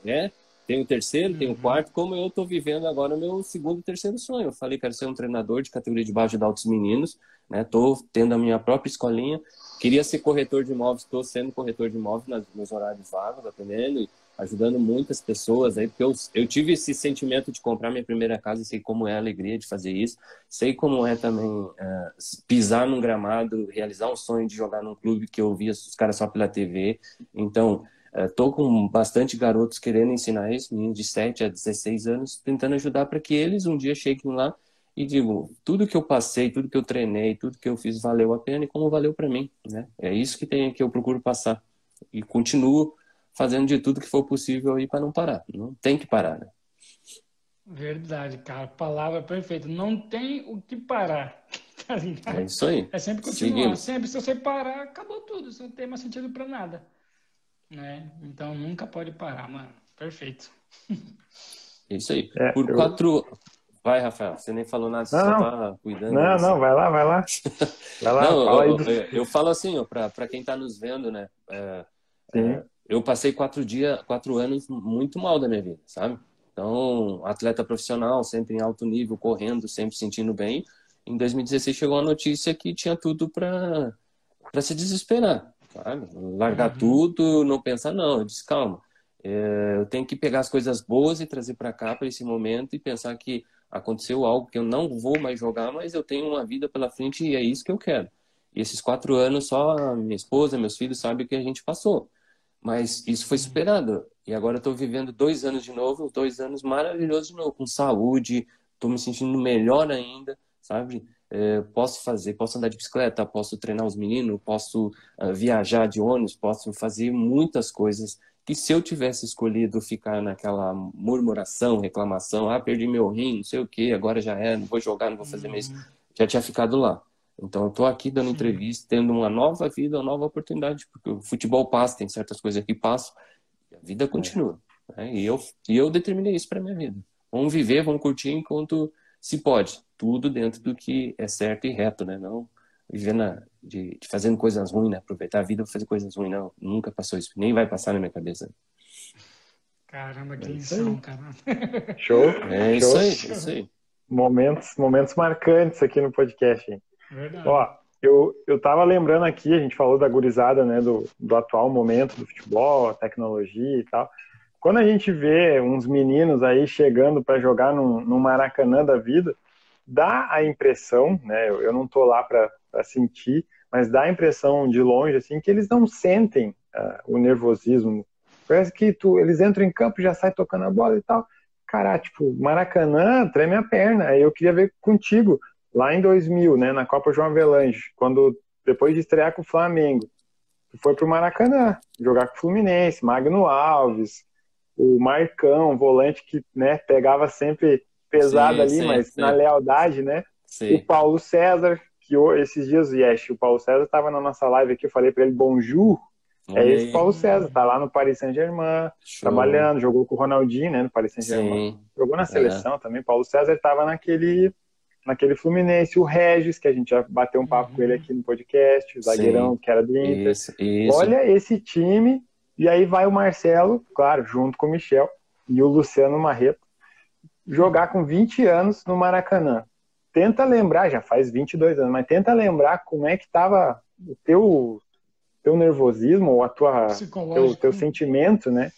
Né? Tem o terceiro, tem o uhum. quarto, como eu estou vivendo agora o meu segundo e terceiro sonho. Eu falei, quero ser um treinador de categoria de base de altos meninos, né? Tô tendo a minha própria escolinha. Queria ser corretor de imóveis, estou sendo corretor de imóveis nos meus horários vagos, atendendo ajudando muitas pessoas aí, porque eu, eu tive esse sentimento de comprar minha primeira casa e sei como é a alegria de fazer isso, sei como é também uh, pisar num gramado, realizar um sonho de jogar num clube que eu via os caras só pela TV. Então, uh, tô com bastante garotos querendo ensinar isso, meninos de 7 a 16 anos, tentando ajudar para que eles um dia cheguem lá e digo, tudo que eu passei, tudo que eu treinei, tudo que eu fiz valeu a pena e como valeu para mim, né? É isso que tem que eu procuro passar e continuo fazendo de tudo que for possível aí para não parar. Não tem que parar, né? Verdade, cara. Palavra perfeita. Não tem o que parar. [LAUGHS] Tá é isso aí. É sempre continuar. Seguimos. Sempre, se você parar, acabou tudo. Você não tem mais sentido para nada. Né? Então nunca pode parar, mano. Perfeito. É isso aí. É, Por eu... quatro. Vai, Rafael. Você nem falou nada, você não, só tá cuidando. Não, não, vai lá, vai lá. [LAUGHS] Vai lá, não, eu, do... eu, falo assim, para quem tá nos vendo, né? É, é, eu passei quatro dias, quatro anos muito mal da minha vida, sabe? Então, atleta profissional, sempre em alto nível, correndo, sempre sentindo bem. Em 2016 chegou a notícia que tinha tudo para se desesperar, sabe? Largar uhum. tudo, não pensar, não. Eu disse, calma, é, eu tenho que pegar as coisas boas e trazer para cá, para esse momento, e pensar que aconteceu algo que eu não vou mais jogar, mas eu tenho uma vida pela frente e é isso que eu quero. E esses quatro anos, só minha esposa, meus filhos sabem o que a gente passou. Mas isso foi superado. E agora estou vivendo dois anos de novo, dois anos maravilhosos de novo, com saúde, estou me sentindo melhor ainda, sabe? É, posso fazer, posso andar de bicicleta, posso treinar os meninos, posso uh, viajar de ônibus, posso fazer muitas coisas que se eu tivesse escolhido ficar naquela murmuração, reclamação, ah, perdi meu rim, não sei o que, agora já é, não vou jogar, não vou fazer mais, uhum. já tinha ficado lá. Então, eu estou aqui dando entrevista, tendo uma nova vida, uma nova oportunidade, porque o futebol passa, tem certas coisas que passam, e a vida continua. Né? E, eu, e eu determinei isso para minha vida. Vamos viver, vamos curtir enquanto se pode. Tudo dentro do que é certo e reto, né? Não viver na, de, de fazendo coisas ruins, né? Aproveitar a vida para fazer coisas ruins, não. Nunca passou isso. Nem vai passar na minha cabeça. Caramba, que é lição, cara. Show. É Show. isso aí, é isso aí. Momentos, momentos marcantes aqui no podcast, hein? Verdade. Ó, eu, eu tava lembrando aqui, a gente falou da gurizada, né, do, do atual momento do futebol, a tecnologia e tal. Quando a gente vê uns meninos aí chegando para jogar no, Maracanã da vida, dá a impressão, né, eu, eu não tô lá para sentir, mas dá a impressão de longe, assim, que eles não sentem uh, o nervosismo. Parece que tu, eles entram em campo, já sai tocando a bola e tal. Cara, tipo, Maracanã treme a perna. Eu queria ver contigo lá em 2000, né, na Copa João Avelange, quando depois de estrear com o Flamengo, foi pro Maracanã jogar com o Fluminense, Magno Alves, o Marcão, volante que, né, pegava sempre pesado sim, ali, sim, mas sim. na lealdade, né? O Paulo César, que esses dias, yes, o Paulo César estava na nossa live aqui, eu falei para ele bonjour, é esse Paulo César, tá lá no Paris Saint-Germain, trabalhando, jogou com o Ronaldinho, né, no Paris Saint-Germain. Jogou na seleção é. também. Paulo César estava naquele naquele Fluminense, o Regis, que a gente já bateu um papo uhum. com ele aqui no podcast, o zagueirão Sim. que era do Inter. Isso, isso. Olha esse time, e aí vai o Marcelo, claro, junto com o Michel e o Luciano Marreto, jogar com 20 anos no Maracanã. Tenta lembrar, já faz 22 anos, mas tenta lembrar como é que estava o teu, teu nervosismo, ou a tua, teu, teu sentimento, né?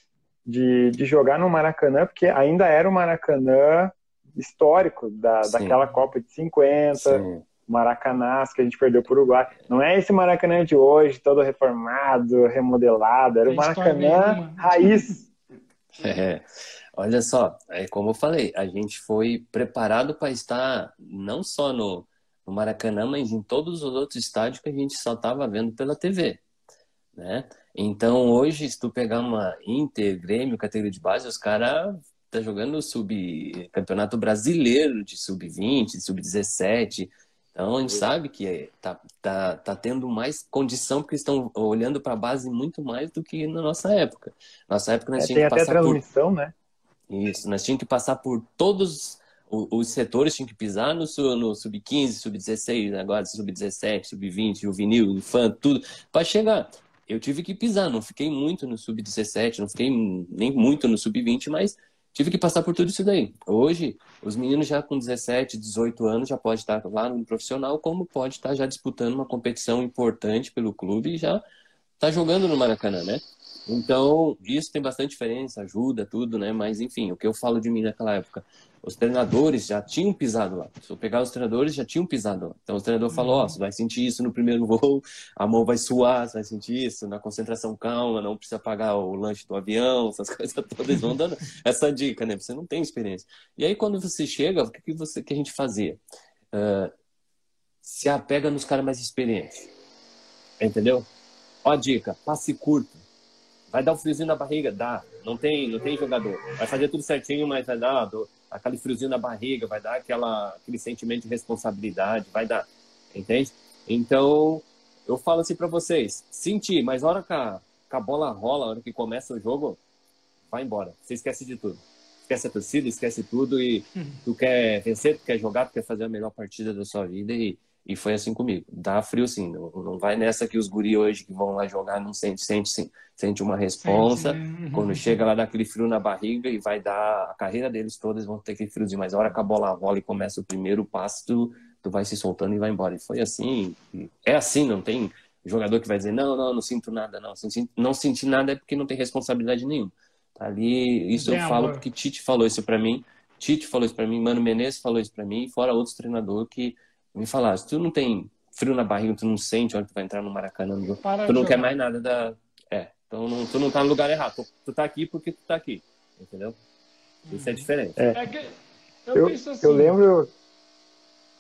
De, de jogar no Maracanã, porque ainda era o Maracanã histórico da, daquela Copa de 50, Sim. Maracanãs que a gente perdeu para o Uruguai. Não é esse Maracanã de hoje, todo reformado, remodelado, era o Maracanã raiz. [LAUGHS] É, olha só, é como eu falei, a gente foi preparado para estar não só no, no Maracanã, mas em todos os outros estádios que a gente só estava vendo pela TV. Né? Então hoje, se tu pegar uma Inter, Grêmio, categoria de base, os caras tá jogando sub campeonato brasileiro de sub-20, de sub-17. Então a gente sabe que tá, tá, tá tendo mais condição porque estão olhando para a base muito mais do que na nossa época. Nossa época nós é, tínhamos que passar até transmissão, por... né? Isso, nós tínhamos que passar por todos os setores, tinha que pisar no, no sub-15, sub-16, agora sub-17, sub-20, juvenil, infanto, tudo, para chegar. Eu tive que pisar, não fiquei muito no sub-17, não fiquei nem muito no sub-20, mas tive que passar por tudo isso daí. Hoje, os meninos já com 17, 18 anos já pode estar lá no profissional, como pode estar já disputando uma competição importante pelo clube e já está jogando no Maracanã, né? Então, isso tem bastante diferença, ajuda, tudo, né? Mas, enfim, o que eu falo de mim naquela época, os treinadores já tinham pisado lá. Se eu pegar os treinadores, já tinham pisado lá. Então, o treinador uhum. falou, ó, oh, você vai sentir isso no primeiro [LAUGHS] voo, a mão vai suar, você vai sentir isso, na concentração calma, não precisa pagar o lanche do avião, essas [LAUGHS] coisas todas, vão dando essa dica, né? Você não tem experiência. E aí, quando você chega, o que, que, você, que a gente fazia? Uh, se apega nos caras mais experientes. Entendeu? Ó a dica, passe curto Vai dar um friozinho na barriga? Dá. Não tem, não tem jogador. Vai fazer tudo certinho, mas vai dar. aquele friozinho na barriga, vai dar aquela, aquele sentimento de responsabilidade, vai dar, entende? Então, eu falo assim para vocês, sentir, mas a hora que a, que a bola rola, a hora que começa o jogo, vai embora. Você esquece de tudo. Esquece a torcida, esquece tudo e [LAUGHS] tu quer vencer, tu quer jogar, tu quer fazer a melhor partida da sua vida e, e foi assim comigo. Dá frio sim, não, não vai nessa que os guri hoje que vão lá jogar não sente, sente sim, sente uma responsa. Né? Quando chega lá dá aquele frio na barriga e vai dar a carreira deles todas vão ter aquele friozinho, mas a hora que a bola rola e começa o primeiro passo, tu, tu vai se soltando e vai embora. E foi assim, é assim, não tem jogador que vai dizer, não, não, não sinto nada, não. Não sentir nada é porque não tem responsabilidade nenhuma. Tá ali, isso Bem, eu falo amor. porque Tite falou isso para mim, Tite falou isso para mim, Mano Menezes falou isso para mim, fora outros treinadores que me falaram, se tu não tem frio na barriga, tu não sente onde tu vai entrar no Maracanã, tu não quer mais nada da... É, então não, tu não tá no lugar errado, tu, tu tá aqui porque tu tá aqui, entendeu? Isso é diferente. É. É eu, eu, assim, eu lembro...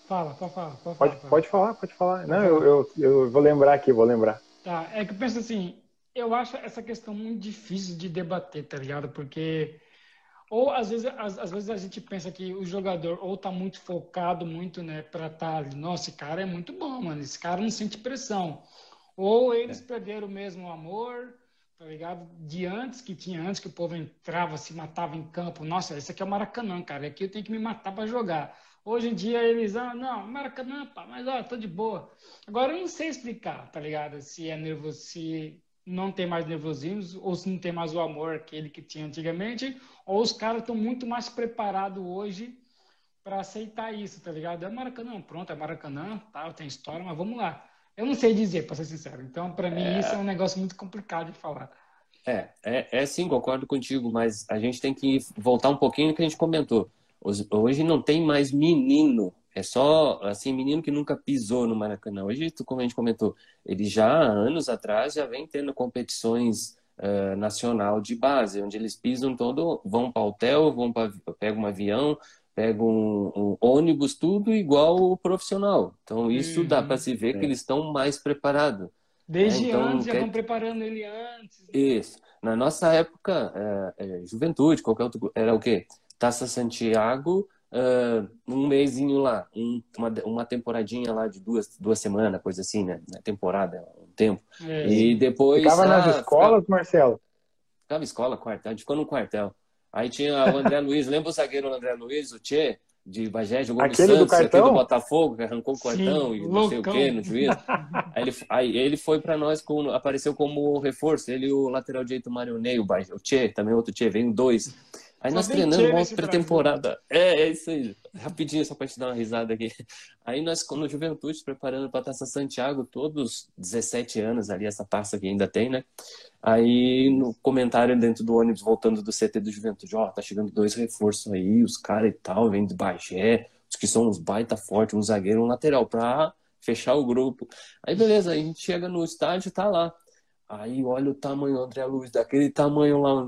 Fala, pode falar. Pode, pode, falar, pode falar, pode falar. Não, eu, eu, eu vou lembrar aqui, vou lembrar. Tá, é que eu penso assim, eu acho essa questão muito difícil de debater, tá ligado? Porque ou às vezes, às, às, vezes a gente pensa que o jogador ou tá muito focado muito, né, para estar tá nossa, esse cara é muito bom, mano, esse cara não sente pressão. Ou eles é. perderam mesmo o amor, tá ligado? De antes que tinha antes que o povo entrava, se matava em campo. Nossa, esse aqui é o Maracanã, cara, aqui eu tenho que me matar para jogar. Hoje em dia eles, ah, não, Maracanã, pá, mas ó, tô de boa. Agora eu não sei explicar, tá ligado? Se é nervoso, se não tem mais nervosismo, ou se não tem mais o amor aquele que tinha antigamente, ou os caras estão muito mais preparados hoje para aceitar isso, tá ligado? É Maracanã, pronto, é Maracanã, tá, tem história, mas vamos lá. Eu não sei dizer, para ser sincero. Então, para mim, é... isso é um negócio muito complicado de falar. É, é, é sim, concordo contigo, mas a gente tem que voltar um pouquinho no que a gente comentou. Hoje não tem mais menino é só, assim, menino que nunca pisou no Maracanã. Hoje, como a gente comentou, ele já, anos atrás, já vem tendo competições uh, nacional de base, onde eles pisam todo, vão para o hotel, vão pra, pegam um avião, pegam um, um, ônibus, tudo igual o profissional. Então, isso uhum, dá para se ver é. que eles estão mais preparados. Desde né? então, antes, já quer... vão preparando ele antes. Isso. Na nossa época, é, é, juventude, qualquer outro, era o quê? Taça Santiago, uh, um mêsinho lá, um, uma, uma temporadinha lá de duas, duas semanas, coisa assim, né? Na temporada, um tempo. É, e depois. Ficava nas ah, escolas, ficava, Marcelo? Ficava escola, quartel, a gente ficou no quartel. Aí tinha o André [LAUGHS] Luiz, lembra o zagueiro André Luiz, o Tchê? de Bagé, jogou aquele no Santos, do aquele do Botafogo, que arrancou o cartão Sim, e não loucão. sei o quê no juiz. aí, ele, aí ele foi para nós, com, apareceu como reforço, ele e o lateral direito Marionei, o, o Tchê, também outro Tchê, veio dois. Aí nós treinamos uma pré-temporada. É, é isso aí. Rapidinho, só para te dar uma risada aqui. Aí nós, no Juventude, preparando para a Taça Santiago, todos 17 anos ali, essa taça que ainda tem, né? Aí no comentário dentro do ônibus, voltando do CT do Juventude, ó, oh, tá chegando dois reforços aí, os caras e tal, vem de Bagé, os que são uns baita fortes, um zagueiro, um lateral, pra fechar o grupo. Aí beleza, aí a gente chega no estádio, tá lá. Aí olha o tamanho, André Luiz, daquele tamanho lá,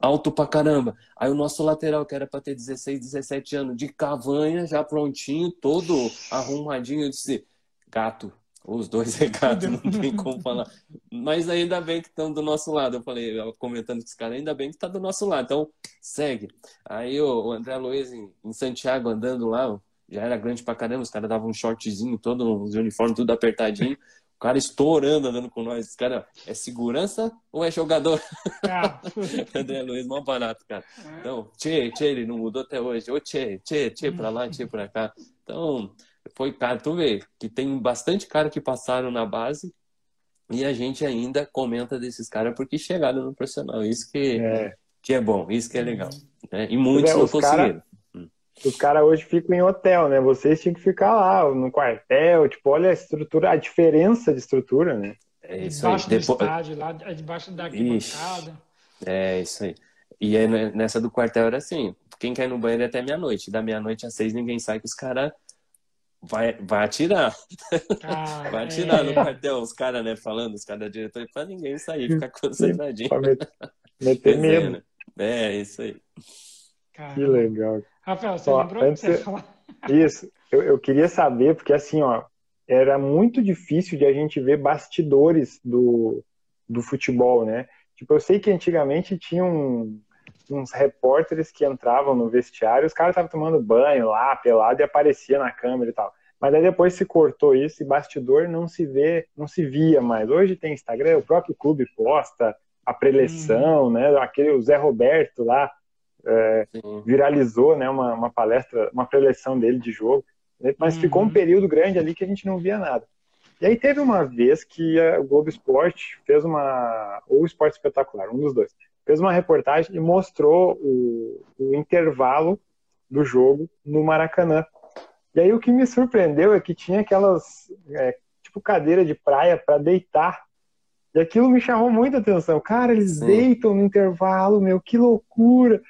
alto pra caramba. Aí o nosso lateral, que era pra ter 16, 17 anos, de cavanha, já prontinho, todo arrumadinho, eu disse, gato, os dois recados, não tem como falar. Mas ainda bem que estão do nosso lado. Eu falei, eu comentando com os caras, ainda bem que está do nosso lado. Então, segue. Aí o André Luiz em, em Santiago andando lá, já era grande pra caramba, os caras davam um shortzinho, todo, os uniformes tudo apertadinho. O cara estourando andando com nós. Esse cara é segurança ou é jogador? Ah. [LAUGHS] André Luiz, mal barato, cara. Então, tchê, tchê, ele não mudou até hoje. Ô, tchê, tchê, tchê pra lá, tchê pra cá. Então, foi cara, tu vê que tem bastante cara que passaram na base e a gente ainda comenta desses caras porque chegaram no profissional. Isso que é, que é bom, isso que é legal. Né? E muitos é, não conseguiram. Cara. Os caras hoje ficam em hotel, né? Vocês tinham que ficar lá no quartel, tipo, olha a estrutura, a diferença de estrutura, né? É isso debaixo aí. do Depois... estádio, lá debaixo da arquibancada. É isso aí. E aí, nessa do quartel era assim, quem quer ir no banheiro é até meia-noite. Da meia-noite às seis ninguém sai, que os caras vai, vai atirar. Ah, [LAUGHS] vai atirar é. no quartel, os caras, né, falando, os caras da diretoria, pra ninguém sair, ficar concentradinho. pra meter, [LAUGHS] meter medo. Né? É, isso aí. Caramba. Que legal. Rafael, você ó, lembrou antes que você falar? Isso, eu, eu queria saber, porque assim, ó, era muito difícil de a gente ver bastidores do, do futebol, né? Tipo, eu sei que antigamente tinha um, uns repórteres que entravam no vestiário, os caras estavam tomando banho lá, pelado, e aparecia na câmera e tal. Mas aí depois se cortou isso e bastidor não se vê, não se via mais. Hoje tem Instagram, o próprio clube posta a preleção, uhum. né? Aquele o Zé Roberto lá é, viralizou, né? Uma, uma palestra, uma preleção dele de jogo. Mas uhum. ficou um uhum. período grande ali que a gente não via nada. E aí teve uma vez que o Globo Esporte fez uma, ou o Esporte Espetacular, um dos dois, fez uma reportagem e mostrou o, o intervalo do jogo no Maracanã. E aí o que me surpreendeu é que tinha aquelas, é, tipo, cadeira de praia para deitar. E aquilo me chamou muita atenção. Cara, eles Sim. deitam no intervalo, meu, que loucura.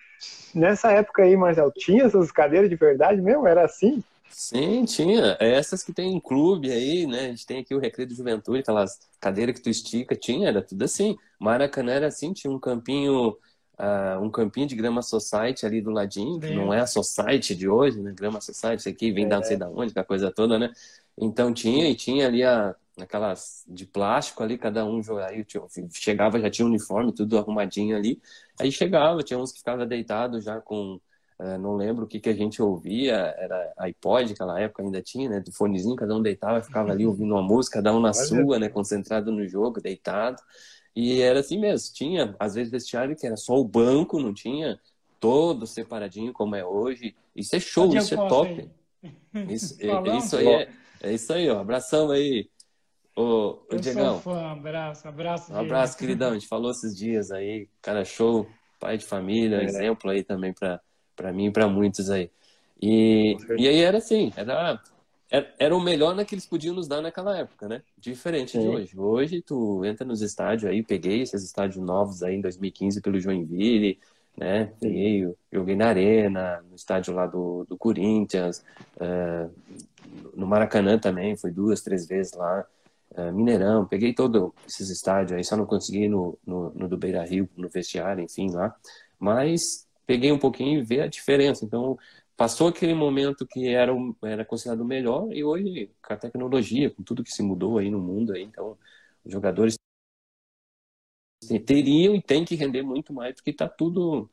Nessa época aí, Marcelo, tinha essas cadeiras de verdade mesmo? Era assim? Sim, tinha. É essas que tem em clube aí, né? A gente tem aqui o Recreio de Juventude, aquelas cadeiras que tu estica, tinha, era tudo assim. Maracanã era assim, tinha um campinho, uh, um campinho de grama society ali do ladinho, que não é a society de hoje, né? Grama society, isso aqui vem é. da não sei da onde, a coisa toda, né? Então tinha, e tinha ali a, aquelas de plástico ali, cada um aí chegava, já tinha uniforme, tudo arrumadinho ali. Aí chegava, tinha uns que ficavam deitados já com é, não lembro o que, que a gente ouvia, era iPod, naquela época ainda tinha, né? Do fonezinho, cada um deitava, ficava ali [LAUGHS] ouvindo uma música, cada um na sua, né? Concentrado no jogo, deitado. E era assim mesmo. Tinha, às vezes, vestiário que era só o banco, não tinha todo separadinho como é hoje. Isso é show, isso é top. Isso, [LAUGHS] é, isso aí é, é isso aí, ó. Abração aí. Ô, ô Diegão. Fã, abraço, abraço. Um abraço, queridão. A gente falou esses dias aí, cara show, pai de família, é. exemplo aí também para para mim e para muitos aí. E, e aí era assim, era, era, era o melhor que eles podiam nos dar naquela época, né? Diferente Sim. de hoje. Hoje tu entra nos estádios aí, peguei esses estádios novos aí em 2015 pelo Joinville, né? Peguei, joguei na Arena, no estádio lá do, do Corinthians, uh, no Maracanã também, fui duas, três vezes lá. Uh, Mineirão, peguei todos esses estádios aí, só não consegui no, no, no do Beira Rio, no vestiário, enfim, lá. Mas peguei um pouquinho e ver a diferença. Então, passou aquele momento que era, era considerado o melhor e hoje, com a tecnologia, com tudo que se mudou aí no mundo, aí, então, os jogadores teriam e têm que render muito mais, porque está tudo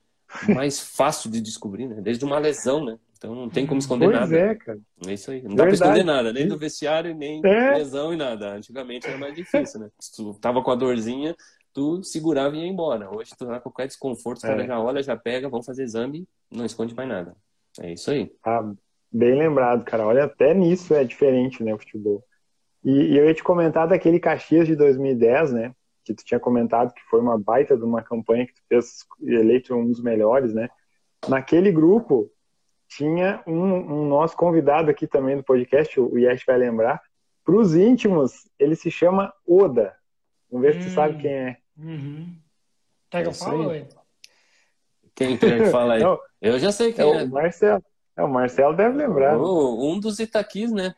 mais fácil de descobrir, né? Desde uma lesão, né? Então não tem como esconder pois nada. É, cara. É isso aí. Não Verdade. dá pra esconder nada, nem do vestiário, nem é. lesão e nada. Antigamente era mais difícil, né? Se tu tava com a dorzinha, tu segurava e ia embora. Hoje tu tá com qualquer desconforto, é. já olha, já pega, vamos fazer exame, não esconde mais nada. É isso aí. Ah, bem lembrado, cara. Olha, até nisso é diferente, né, o futebol. E, e, eu ia te comentar daquele Caxias de 2010, né, que tu tinha comentado que foi uma baita de uma campanha que tu fez eleito um dos melhores, né. Naquele grupo tinha um, um nosso convidado aqui também do podcast, o Yesh vai lembrar. Para os íntimos, ele se chama Oda. Vamos ver hum. se tu sabe quem é. Uhum. Quer que eu fale? Quem que fala aí? [LAUGHS] Não, eu já sei quem é. é. O Marcelo. É, o Marcelo deve lembrar. um dos Itaquis, né?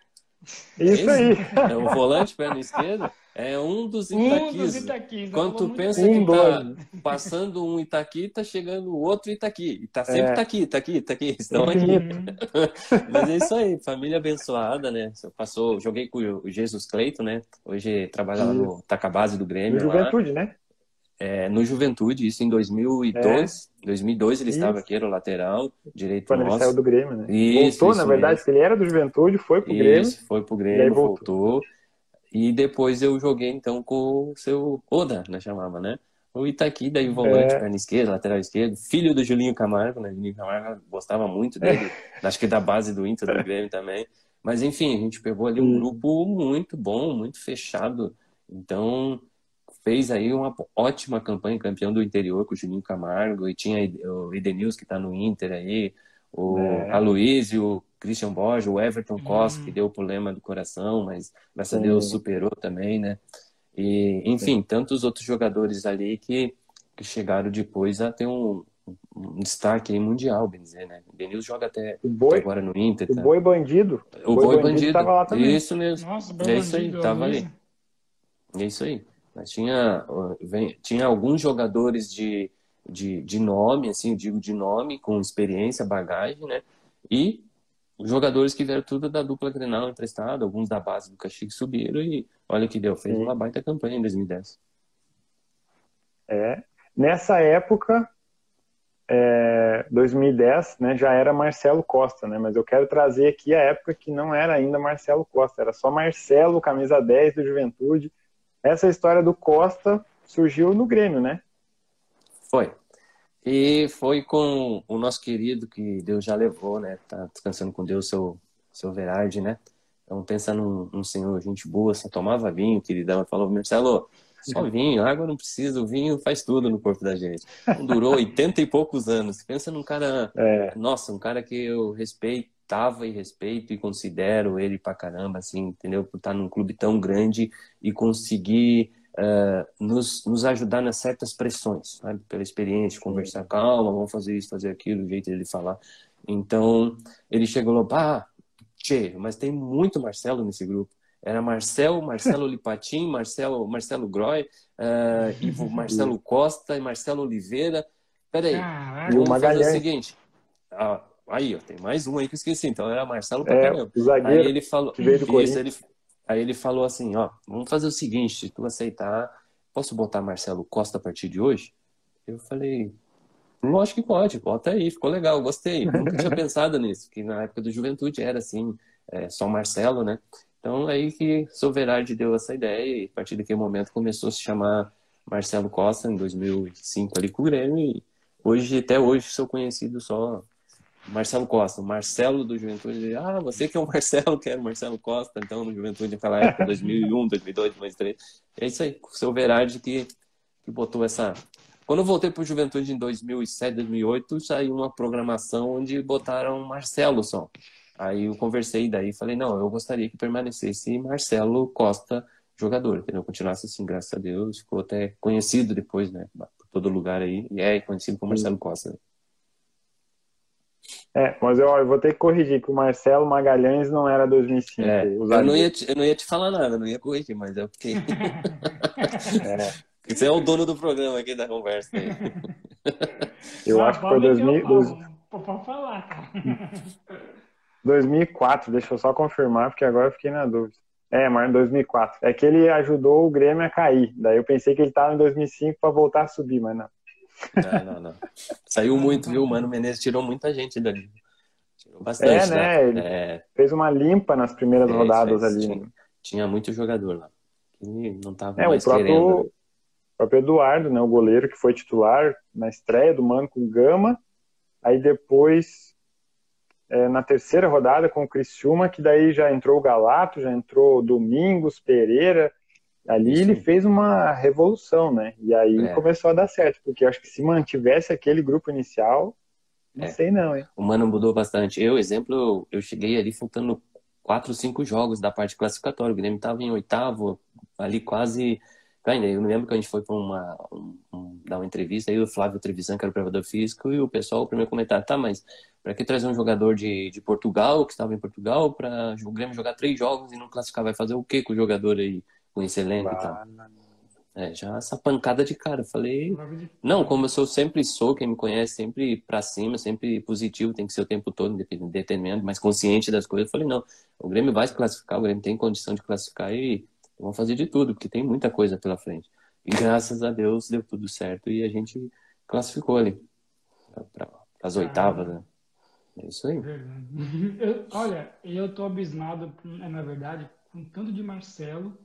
Isso Esse, aí. É o volante, perna esquerda. É um dos Itaquis. Um dos Itaquis. Quando tu pensa um que tá passando um Itaqui, tá chegando outro Itaqui. E tá sempre é. Itaqui, Itaqui, Itaqui. Estão aqui. [LAUGHS] Mas é isso aí, família abençoada, né? Passou, joguei com o Jesus Cleito, né? Hoje trabalha lá no Tacabase do Grêmio. No Juventude, né? É, no Juventude, isso em 2002. É. 2002 ele isso. estava aqui, era o lateral direito Quando nosso. ele saiu do Grêmio, né? Isso, voltou, isso na verdade, mesmo. ele era do Juventude, foi pro Grêmio. Isso, foi pro Grêmio, voltou. voltou. E depois eu joguei então com o seu Oda, né, chamava, né? O Itaqui, daí volante, é. perna esquerda, lateral esquerdo, filho do Julinho Camargo, né? Julinho Camargo gostava muito dele, é. acho que da base do Inter, do Grêmio também. Mas enfim, a gente pegou ali um grupo muito bom, muito fechado. Então, fez aí uma ótima campanha, campeão do interior com o Julinho Camargo, e tinha o Edenilson que está no Inter aí, o é. Aloysio, Christian Borges, o Everton Costa, hum. que deu o problema do coração, mas graças a Deus superou também, né? E, enfim, tantos outros jogadores ali que, que chegaram depois a ter um, um destaque mundial, bem dizer, né? O Denilson joga até, boi, agora no Inter. O tá? Boi Bandido. O, Boi, Boi Bandido. Tava lá também. Isso mesmo. Nossa, é isso aí, tava ali. É isso aí. Tinha, tinha alguns jogadores de, de, de nome, assim, eu digo de nome, com experiência, bagagem, né? E jogadores que vieram tudo da dupla Grenal emprestado, alguns da base do Caxias subiram e olha o que deu, fez Sim. uma baita campanha em 2010. É, nessa época, é, 2010, né, já era Marcelo Costa, né, mas eu quero trazer aqui a época que não era ainda Marcelo Costa, era só Marcelo, camisa 10 do Juventude. Essa história do Costa surgiu no Grêmio, né? Foi. E foi com o nosso querido que Deus já levou, né? Tá descansando com Deus, seu, seu Verardi, né? Então pensa num, num senhor, gente boa, só tomava vinho, queridão, falou, Marcelo, só vinho, água não precisa, o vinho faz tudo no corpo da gente. Então, durou 80 e poucos anos. Pensa num cara, [LAUGHS] é. nossa, um cara que eu respeitava e respeito e considero ele pra caramba, assim, entendeu? Por estar num clube tão grande e conseguir uh, nos, nos ajudar nas certas pressões, sabe? Pela experiência, conversar, calma, vamos fazer isso, fazer aquilo, o jeito dele falar. Então, ele chegou lá, pá, tchê, mas tem muito Marcelo nesse grupo. Era Marcel, Marcelo Lipatim, Marcelo, Marcelo Groy, uh, [LAUGHS] Ivo, Marcelo Costa e Marcelo Oliveira. Peraí, ah, vamos fazer o seguinte. Ah, aí, ó, tem mais um aí que eu esqueci. Então era Marcelo pra é, caramba. Zagueiro aí ele falou, que veio do isso, ele, aí ele falou assim, ó, vamos fazer o seguinte, se tu aceitar, posso botar Marcelo Costa a partir de hoje? Eu falei, lógico que pode, bota aí, ficou legal, gostei. Nunca tinha [LAUGHS] pensado nisso, que na época do Juventude era assim, é, só Marcelo, né? Então, aí que Soverardi deu essa ideia e a partir daquele momento começou a se chamar Marcelo Costa, em 2005, ali com o Grêmio. E hoje, até hoje, sou conhecido só Marcelo Costa. Marcelo do Juventude, ah, você que é o Marcelo, [LAUGHS] que era o Marcelo Costa, então, no Juventude naquela época, 2001, 2002, 2003. É isso aí, o Soverardi que, que botou essa... Quando eu voltei para o Juventude em 2007, 2008, saiu uma programação onde botaram Marcelo só. Aí eu conversei daí falei, não, eu gostaria que permanecesse Marcelo Costa jogador, entendeu? Continuasse assim, graças a Deus, ficou até conhecido depois, né? Por todo lugar aí, e é conhecido como Marcelo Costa. É, mas eu, eu, vou ter que corrigir que o Marcelo Magalhães não era 2005. É, eu, não ia te, eu não ia te falar nada, não ia corrigir, mas é porque... [LAUGHS] é. Você é o dono do programa aqui da conversa. Aí. [LAUGHS] Eu ah, acho que foi 2000... Pode falar, cara. [LAUGHS] 2004, deixa eu só confirmar, porque agora eu fiquei na dúvida. É, mas em 2004. É que ele ajudou o Grêmio a cair. Daí eu pensei que ele estava em 2005 para voltar a subir, mas não. Não, não, não. Saiu muito, viu? O Mano Menezes tirou muita gente dali. Tirou bastante. É, né? né? Ele é... fez uma limpa nas primeiras é, rodadas fez, ali. Tinha, tinha, muito jogador lá. E não tava é, mais o próprio, querendo. O próprio Eduardo, né? O goleiro que foi titular na estreia do Mano com Gama. Aí depois é, na terceira rodada com o Criciúma, que daí já entrou o Galato, já entrou Domingos, Pereira. Ali Sim. ele fez uma revolução, né? E aí é. começou a dar certo, porque eu acho que se mantivesse aquele grupo inicial, não é. sei não, hein? O Mano mudou bastante. Eu, exemplo, eu cheguei ali faltando quatro, cinco jogos da parte classificatória. O Grêmio estava em oitavo, ali quase Ainda, eu me lembro que a gente foi para uma, um, um, dar uma entrevista, aí o Flávio Trevisan, que era o preparador físico, e o pessoal, o primeiro comentário, tá, mas para que trazer um jogador de, de Portugal, que estava em Portugal, para o Grêmio jogar três jogos e não classificar? Vai fazer o que com o jogador aí, com esse elenco e tal? É, já essa pancada de cara. Falei, não, como eu sou sempre sou, quem me conhece, sempre para cima, sempre positivo, tem que ser o tempo todo, independente, mais consciente das coisas. Eu falei, não, o Grêmio vai se classificar, o Grêmio tem condição de classificar e Vamos fazer de tudo, porque tem muita coisa pela frente. E graças a Deus deu tudo certo e a gente classificou ali para as oitavas, né? É isso aí. [LAUGHS] Eu, olha, eu tô abismado, na verdade, com tanto de Marcelo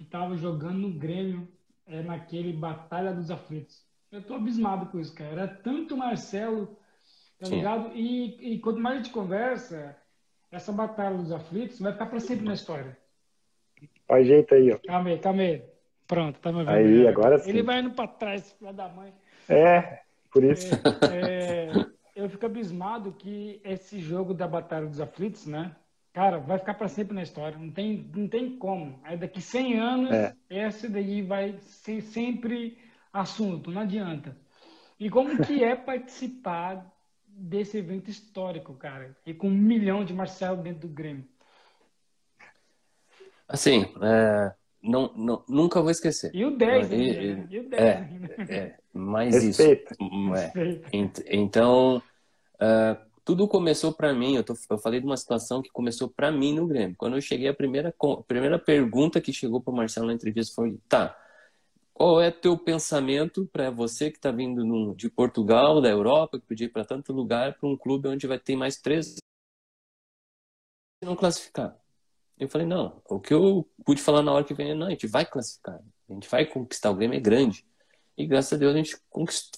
que tava jogando no Grêmio é, naquele Batalha dos Aflitos. Eu tô abismado com isso, cara. Era tanto Marcelo, tá Sim. ligado? E, e quanto mais a gente conversa, essa Batalha dos Aflitos vai ficar para sempre na história. Jeito aí, ó. Calma aí, calma aí. Pronto, tá me vendo. Aí, agora sim. Ele vai indo pra trás, filho da mãe. É, por isso. É, é, eu fico abismado que esse jogo da Batalha dos Aflitos, né? Cara, vai ficar para sempre na história. Não tem, não tem como. Aí daqui 100 anos, é. esse daí vai ser sempre assunto. Não adianta. E como que é [LAUGHS] participar desse evento histórico, cara? E com um milhão de Marcelo dentro do Grêmio. Assim, é, não, não, nunca vou esquecer. E o 10, e, né? E o 10. É, é, mais Respeito. isso. É. Então, uh, tudo começou para mim. Eu, tô, eu falei de uma situação que começou para mim no Grêmio. Quando eu cheguei, a primeira, a primeira pergunta que chegou para o Marcelo na entrevista foi: tá, qual é teu pensamento para você que está vindo no, de Portugal, da Europa, que podia ir para tanto lugar, para um clube onde vai ter mais três não classificar? Eu falei, não, o que eu pude falar na hora que vem é, não, a gente vai classificar, a gente vai conquistar, o Grêmio é grande. E graças a Deus a gente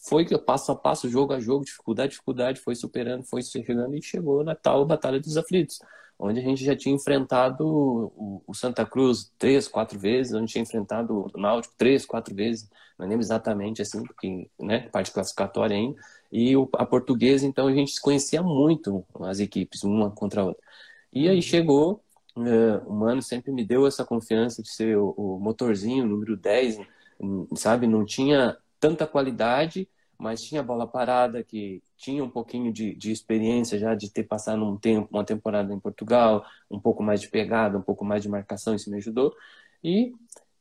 foi passo a passo, jogo a jogo, dificuldade, dificuldade, foi superando, foi chegando e chegou na tal Batalha dos Aflitos onde a gente já tinha enfrentado o, Santa Cruz três, quatro vezes, onde tinha enfrentado o Náutico três, quatro vezes, não lembro exatamente assim, porque, né, parte classificatória ainda, e o, a portuguesa, então a gente conhecia muito as equipes, uma contra a outra. E aí chegou, uh, o Mano sempre me deu essa confiança de ser o, o motorzinho, número 10, sabe, não tinha tanta qualidade, mas tinha bola parada, que tinha um pouquinho de, de experiência já de ter passado um tempo, uma temporada em Portugal, um pouco mais de pegada, um pouco mais de marcação, isso me ajudou. E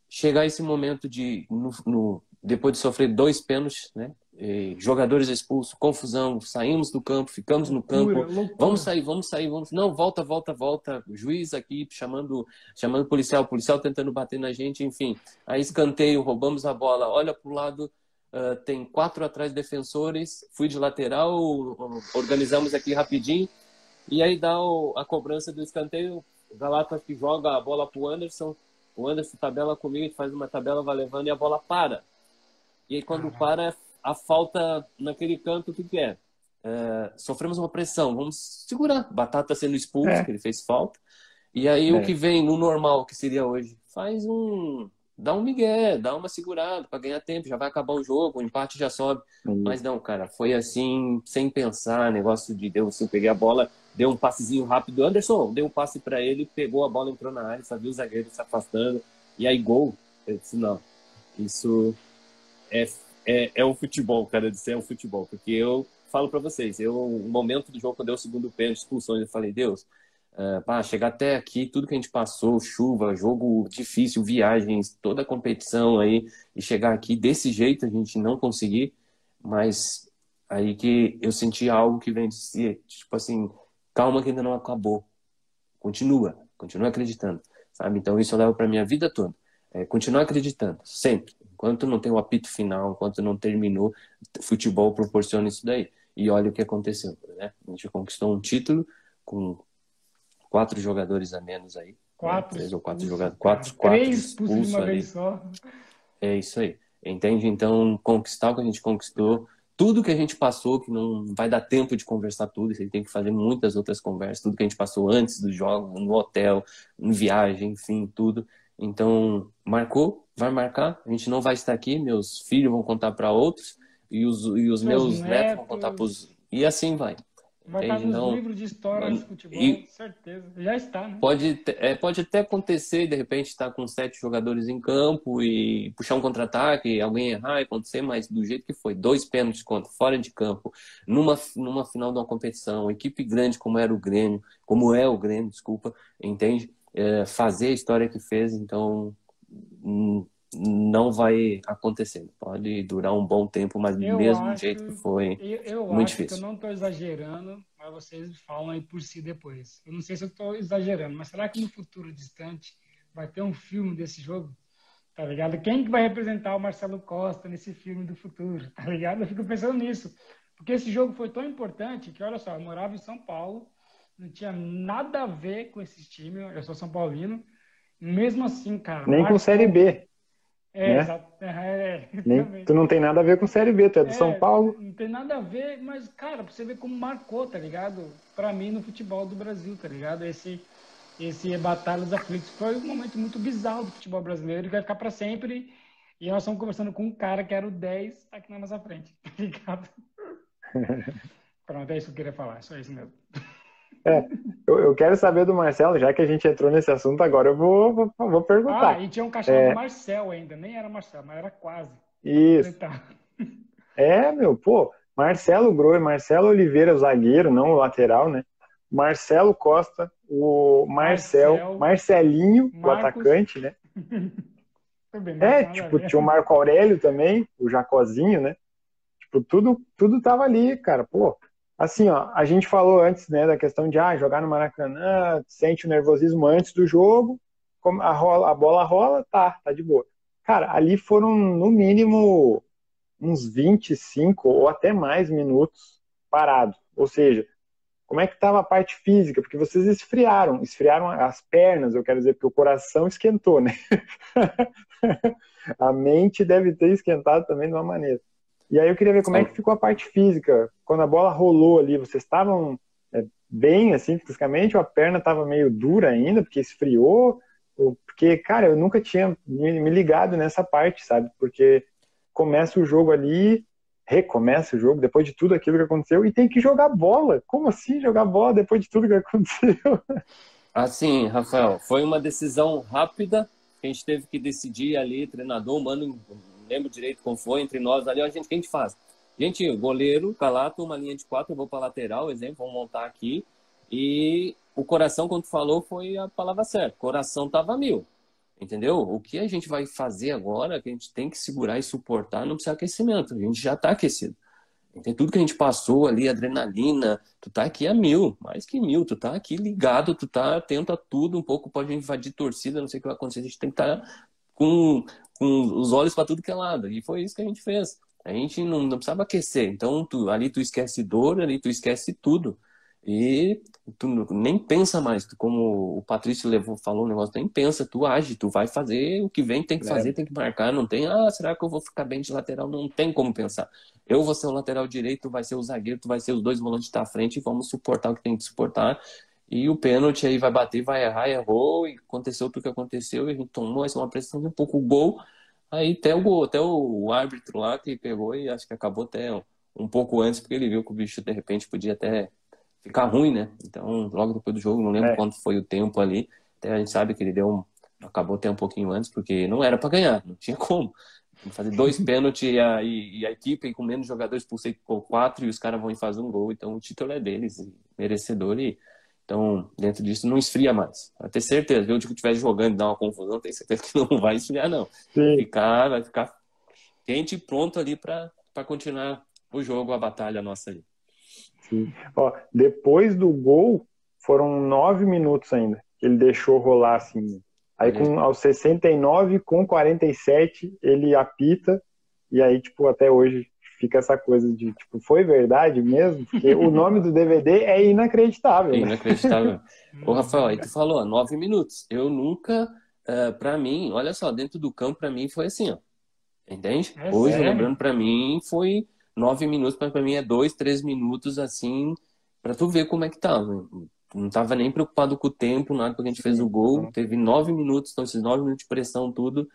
chegar esse momento de, no, no, depois de sofrer dois pênaltis, né? Jogadores expulsos, confusão, saímos do campo, ficamos no campo, loucura, vamos sair, vamos sair, vamos, não, volta, volta, volta, juiz aqui chamando, chamando policial, policial tentando bater na gente, enfim, aí escanteio, roubamos a bola, olha pro lado, Uh, tem quatro atrás defensores, fui de lateral, organizamos aqui rapidinho, e aí dá o, a cobrança do escanteio, Galata que joga a bola pro Anderson, o Anderson tabela comigo, faz uma tabela, vai levando e a bola para. E aí quando para, a falta naquele canto, o que, que é? Uh, sofremos uma pressão, vamos segurar. Batata sendo expulso, é. que ele fez falta. E aí é. o que vem no normal, que seria hoje, faz um dá um migué, dá uma segurada para ganhar tempo, já vai acabar o jogo, o empate já sobe. Uhum. Mas não, cara, foi assim, sem pensar, negócio de deu assim, peguei a bola, deu um passezinho rápido. Anderson deu um passe para ele, pegou a bola, entrou na área, sabia o zagueiro se afastando, e aí gol. Eu disse, não, isso é, é, é o futebol, cara, eu disse, é o futebol, porque eu falo para vocês, eu, no momento do jogo, quando deu o segundo pênalti, expulsões, eu falei, Deus, Uh, chegar até aqui, tudo que a gente passou, chuva, jogo difícil, viagens, toda a competição aí, e chegar aqui desse jeito a gente não conseguir, mas aí que eu senti algo que vem de si, tipo assim, calma que ainda não acabou, continua, continua acreditando, sabe? Então isso eu levo para minha vida toda, é, continuar acreditando, sempre, enquanto não tem o apito final, enquanto não terminou, futebol proporciona isso daí. E olha o que aconteceu, né? A gente conquistou um título com quatro jogadores a menos aí. Né? Quatro. Né? Três ou quatro jogadores. Quatro, quatro Três expulsos uma ali. vez só. É isso aí. Entende? Então, conquistar o que a gente conquistou, tudo que a gente passou, que não vai dar tempo de conversar tudo, você tem que fazer muitas outras conversas, tudo que a gente passou antes do jogo, no hotel, em viagem, enfim, tudo. Então, marcou, vai marcar, a gente não vai estar aqui, meus filhos vão contar para outros, e os, e os meus netos, netos vão contar para os. E assim vai. Vai estar nos então, livros de história de futebol, e, certeza. Já está, né? Pode, é, pode até acontecer, de repente, estar tá com sete jogadores em campo e puxar um contra-ataque, alguém errar e acontecer, mas do jeito que foi, dois pênaltis contra, fora de campo, numa, numa final de uma competição, equipe grande como era o Grêmio, como é o Grêmio, desculpa, entende? É, fazer a história que fez, então hum, não vai acontecer. Pode durar um bom tempo, mas do mesmo acho, jeito que foi eu, eu muito acho difícil. Que eu não estou exagerando, mas vocês falam aí por si depois. Eu não sei se eu estou exagerando, mas será que no futuro distante vai ter um filme desse jogo? Tá ligado? Quem que vai representar o Marcelo Costa nesse filme do futuro? [LAUGHS] Tá ligado? Eu fico pensando nisso. Porque esse jogo foi tão importante que, olha só, eu morava em São Paulo, não tinha nada a ver com esse time, eu sou São Paulino. Mesmo assim, cara. Nem com Série B. É, né? exato. É, Nem, tu não tem nada a ver com Série B, tu é do é, São Paulo. Não tem nada a ver, mas, cara, pra você ver como marcou, tá ligado? Pra mim, no futebol do Brasil, tá ligado? Esse, esse Batalha dos Aflitos foi um momento muito bizarro do futebol brasileiro, que vai ficar pra sempre. E nós estamos conversando com um cara que era o 10 aqui na nossa frente, [LAUGHS] tá ligado? [LAUGHS] Pronto, é isso que eu queria falar, só isso mesmo. É, eu, eu, quero saber do Marcelo, já que a gente entrou nesse assunto, agora eu vou, vou, vou perguntar. Ah, e tinha um cachorro é... do Marcel ainda, nem era Marcel, mas era quase. Isso. É, meu, pô, Marcelo Groi, Marcelo Oliveira, o zagueiro, não o lateral, né? Marcelo Costa, o Marcel, Marcel Marcelinho, Marcos... o atacante, né? [LAUGHS] é, tipo, tinha o Marco Aurélio também, o Jacozinho, né? Tipo, tudo, tudo tava ali, cara, pô assim, ó, a gente falou antes, né, da questão de ah, jogar no Maracanã, sente o nervosismo antes do jogo, a, rola, a bola rola, tá, tá de boa. Cara, ali foram no mínimo uns 25 ou até mais minutos parado. Ou seja, como é que estava a parte física? Porque vocês esfriaram, esfriaram as pernas, eu quero dizer, porque o coração esquentou, né? [LAUGHS] a mente deve ter esquentado também de uma maneira. E aí eu queria ver como é que ficou a parte física. Quando a bola rolou ali, vocês estavam é, bem, assim, fisicamente, ou a perna estava meio dura ainda, porque esfriou? Porque, cara, eu nunca tinha me ligado nessa parte, sabe? Porque começa o jogo ali, recomeça o jogo depois de tudo aquilo que aconteceu e tem que jogar bola. Como assim jogar bola depois de tudo que aconteceu? Assim, Rafael, foi uma decisão rápida que a gente teve que decidir ali, treinador, mano, lembro direito como foi, entre nós ali, a gente, o que a gente faz? Gente, goleiro, calato, uma linha de quatro, eu vou para lateral, exemplo, vamos montar aqui. E o coração, quando falou, foi a palavra certa. Coração tava mil. Entendeu? O que a gente vai fazer agora, que a gente tem que segurar e suportar, não precisa aquecimento. A gente já está aquecido. Tem tudo que a gente passou ali, adrenalina, tu tá aqui a mil, mais que mil, tu tá aqui ligado, tu tá atento a tudo, um pouco pode invadir torcida, não sei o que vai acontecer, a gente tem que estar tá com, com os olhos para tudo que é lado. E foi isso que a gente fez. A gente não, não precisava aquecer. Então, tu, ali tu esquece dor, ali tu esquece tudo. E tu nem pensa mais, tu, como o Patrício levou, falou o negócio, nem pensa, tu age, tu vai fazer o que vem, tem que fazer, é. tem que marcar, não tem, ah, será que eu vou ficar bem de lateral? Não tem como pensar. Eu vou ser o lateral direito, tu vai ser o zagueiro, tu vai ser os dois volantes da frente e vamos suportar o que tem que suportar. E o pênalti aí vai bater, vai errar, errou, e aconteceu tudo que aconteceu, e a gente tomou essa uma pressão um pouco o gol, aí até o gol, até o árbitro lá que pegou e acho que acabou até um pouco antes, porque ele viu que o bicho de repente podia até ficar ruim, né? Então, logo depois do jogo, não lembro é. quanto foi o tempo ali. Até a gente sabe que ele deu um, acabou até um pouquinho antes, porque não era para ganhar, não tinha como. Fazer dois [LAUGHS] pênaltis e a, e, a equipe com menos jogadores por por quatro e os caras vão fazer um gol. Então o título é deles, merecedor. E, então, dentro disso, não esfria mais. Vai ter certeza. Viu? O que estiver jogando e dar uma confusão, tem certeza que [LAUGHS] não vai esfriar, não. Vai ficar, vai ficar quente e pronto ali para continuar o jogo, a batalha nossa ali. Sim. Ó, depois do gol, foram nove minutos ainda. que Ele deixou rolar assim. Aí com, aos 69 com 47 ele apita e aí tipo até hoje fica essa coisa de tipo foi verdade mesmo porque o nome do DVD é inacreditável. É inacreditável. [LAUGHS] Ô Rafael, aí tu falou nove minutos. Eu nunca, uh, eh, para mim, olha só, dentro do campo para mim foi assim, ó. Entende? É hoje sério? lembrando para mim foi nove minutos, mas para mim é dois, três minutos assim, para tu ver como é que tava. Não tava nem preocupado com o tempo, nada, porque a gente fez o gol, teve nove minutos, então esses nove minutos de pressão, tudo,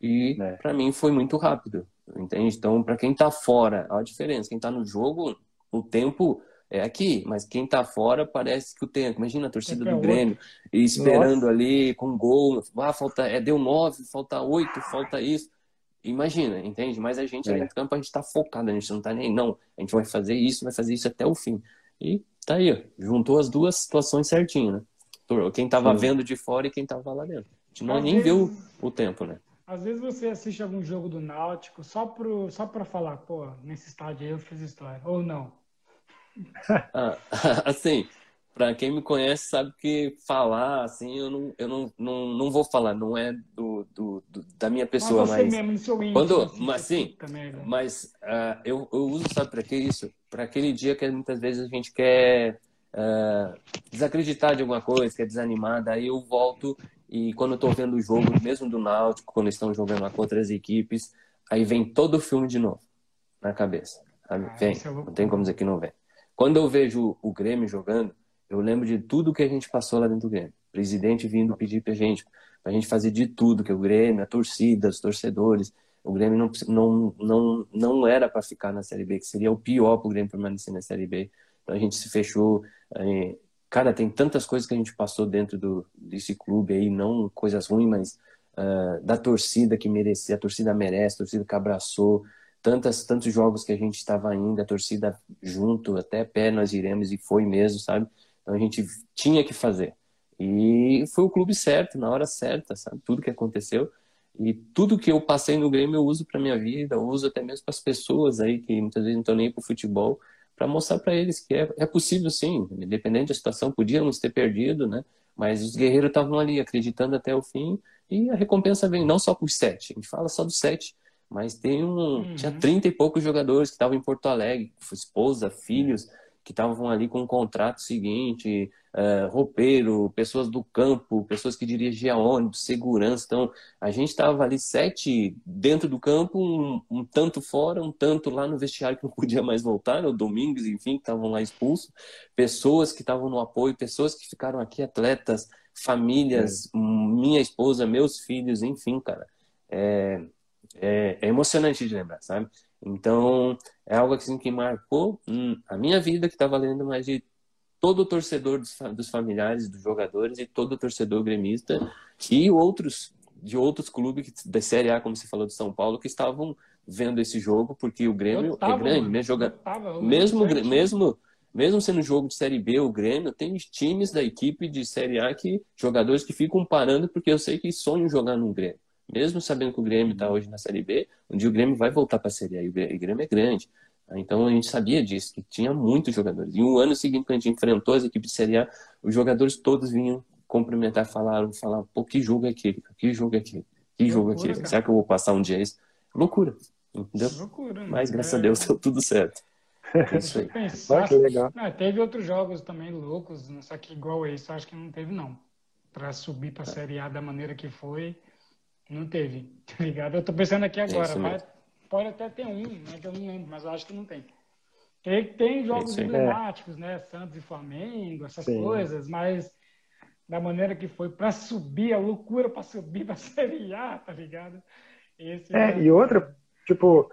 e é. para mim foi muito rápido, entende? Então, para quem tá fora, olha a diferença, quem tá no jogo, o tempo é aqui, mas quem tá fora parece que o tempo, imagina a torcida do Grêmio, e esperando Nossa. ali com gol, ah, falta, é, deu nove, falta oito, falta isso. Imagina, entende? Mas a gente é. ali no campo, a gente tá focado, a gente não tá nem, não, a gente vai fazer isso, vai fazer isso até o fim. E tá aí, ó, juntou as duas situações certinho, né? Quem tava Sim. vendo de fora e quem tava lá dentro. A gente não, nem vezes, viu o tempo, né? Às vezes você assiste algum jogo do Náutico só, pro, só pra falar, pô, nesse estádio aí eu fiz história. Ou não? [LAUGHS] ah, [LAUGHS] assim, para quem me conhece sabe que falar assim eu não eu não, não, não vou falar não é do, do, do da minha pessoa mas, mas mesmo, seu íntimo, quando assim, mas sim mas uh, eu, eu uso sabe para que isso para aquele dia que muitas vezes a gente quer uh, desacreditar de alguma coisa quer desanimar daí eu volto e quando eu tô vendo o jogo mesmo do Náutico quando estão jogando lá com outras equipes aí vem todo o filme de novo na cabeça sabe? Ah, vem é não tem como dizer que não vem quando eu vejo o Grêmio jogando eu lembro de tudo que a gente passou lá dentro do Grêmio. O presidente vindo pedir pra gente, pra gente fazer de tudo, que o Grêmio, a torcida, os torcedores, o Grêmio não, não, não, não era para ficar na Série B, que seria o pior pro Grêmio permanecer na Série B. Então a gente se fechou. Cara, tem tantas coisas que a gente passou dentro do, desse clube aí, não coisas ruins, mas uh, da torcida que merecia, a torcida merece, a torcida que abraçou, tantas, tantos jogos que a gente estava ainda, a torcida junto, até pé nós iremos, e foi mesmo, sabe? Então a gente tinha que fazer. E foi o clube certo, na hora certa, sabe? Tudo que aconteceu. E tudo que eu passei no Grêmio eu uso para minha vida, eu uso até mesmo para as pessoas aí que muitas vezes não estão nem para o futebol, para mostrar para eles que é, é possível sim, independente da situação, podíamos ter perdido, né? Mas os guerreiros estavam ali acreditando até o fim e a recompensa vem não só por sete, a gente fala só dos sete, mas tem um, uhum. tinha trinta e poucos jogadores que estavam em Porto Alegre, esposa, filhos, que estavam ali com um contrato seguinte, uh, roupeiro, pessoas do campo, pessoas que dirigiam ônibus, segurança. Então, a gente estava ali sete dentro do campo, um, um, tanto fora, um tanto lá no vestiário que não [LAUGHS] podia mais voltar, no Domingos, enfim, que estavam lá expulsos. Pessoas que estavam no apoio, pessoas que ficaram aqui, atletas, famílias, é. minha esposa, meus filhos, enfim, cara. É, é, é emocionante de lembrar, sabe? Então, é algo assim que marcou hum, a minha vida, que está valendo mais de todo o torcedor dos, dos, familiares, dos jogadores e todo torcedor gremista e outros de outros clubes da Série A, como você falou de São Paulo, que estavam vendo esse jogo, porque o Grêmio tava, é grande, né? Joga... Tava, mesmo, mesmo, mesmo sendo jogo de Série B, o Grêmio tem times da equipe de Série A que jogadores que ficam parando porque eu sei que sonham jogar no Grêmio. Mesmo sabendo que o Grêmio está hoje na Série B, um dia o Grêmio vai voltar para a Série A e o Grêmio é grande. Então a gente sabia disso, que tinha muitos jogadores. E um ano seguinte, quando a gente enfrentou as equipes de Série A, os jogadores todos vinham cumprimentar, falaram, falaram, pô, que jogo é aquele? Que jogo é aquele? Que jogo é aquele? Cara. Será que eu vou passar um dia isso? Loucura. Entendeu? Loucura, né? Mas graças é... a Deus [LAUGHS] deu tudo certo. É [LAUGHS] isso aí. Pensar... que legal. Ah, teve outros jogos também loucos, só que igual esse, acho que não teve, não. Para subir para a Série A da maneira que foi. Não teve, [LAUGHS] tá ligado? Eu tô pensando aqui agora, mas pode até ter um, né, que eu não lembro, mas eu acho que não tem. Tem, tem jogos emblemáticos, né? Santos e Flamengo, essas Sim. coisas, mas da maneira que foi para subir, a loucura para subir para [LAUGHS] Série A, tá ligado? Esse é, é, e outra, tipo,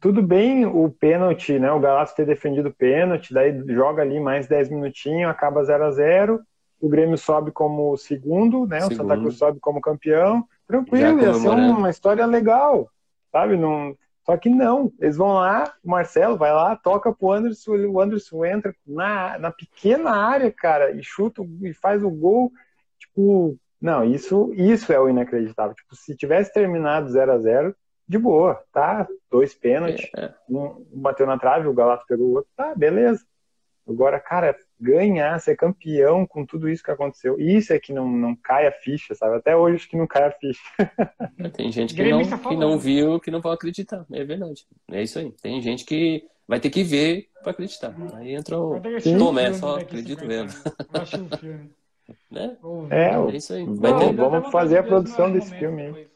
tudo bem o pênalti, né? O Galatas ter defendido o pênalti, daí joga ali mais 10 minutinhos, acaba 0 a 0 o Grêmio sobe como segundo, né? Segundo. O Santa Cruz sobe como campeão. Tranquilo, ia ser uma história legal, sabe? Não... Só que não, eles vão lá, o Marcelo vai lá, toca pro Anderson, o Anderson entra na, na pequena área, cara, e chuta e faz o gol. Tipo, não, isso, isso é o inacreditável. Tipo, se tivesse terminado 0 a 0 de boa, tá? Dois pênaltis, é, é. um bateu na trave, o Galato pegou o outro, tá, beleza. Agora, cara, ganhar, ser campeão com tudo isso que aconteceu. Isso é que não, não cai a ficha, sabe? Até hoje acho que não cai a ficha. [LAUGHS] Tem gente que não, que não viu, que não vai acreditar. É verdade. É isso aí. Tem gente que vai ter que ver para acreditar. Aí entra o Tomé, só acredito mesmo. né? [LAUGHS] É, é isso aí. Vai ter... Vamos fazer a produção desse filme aí.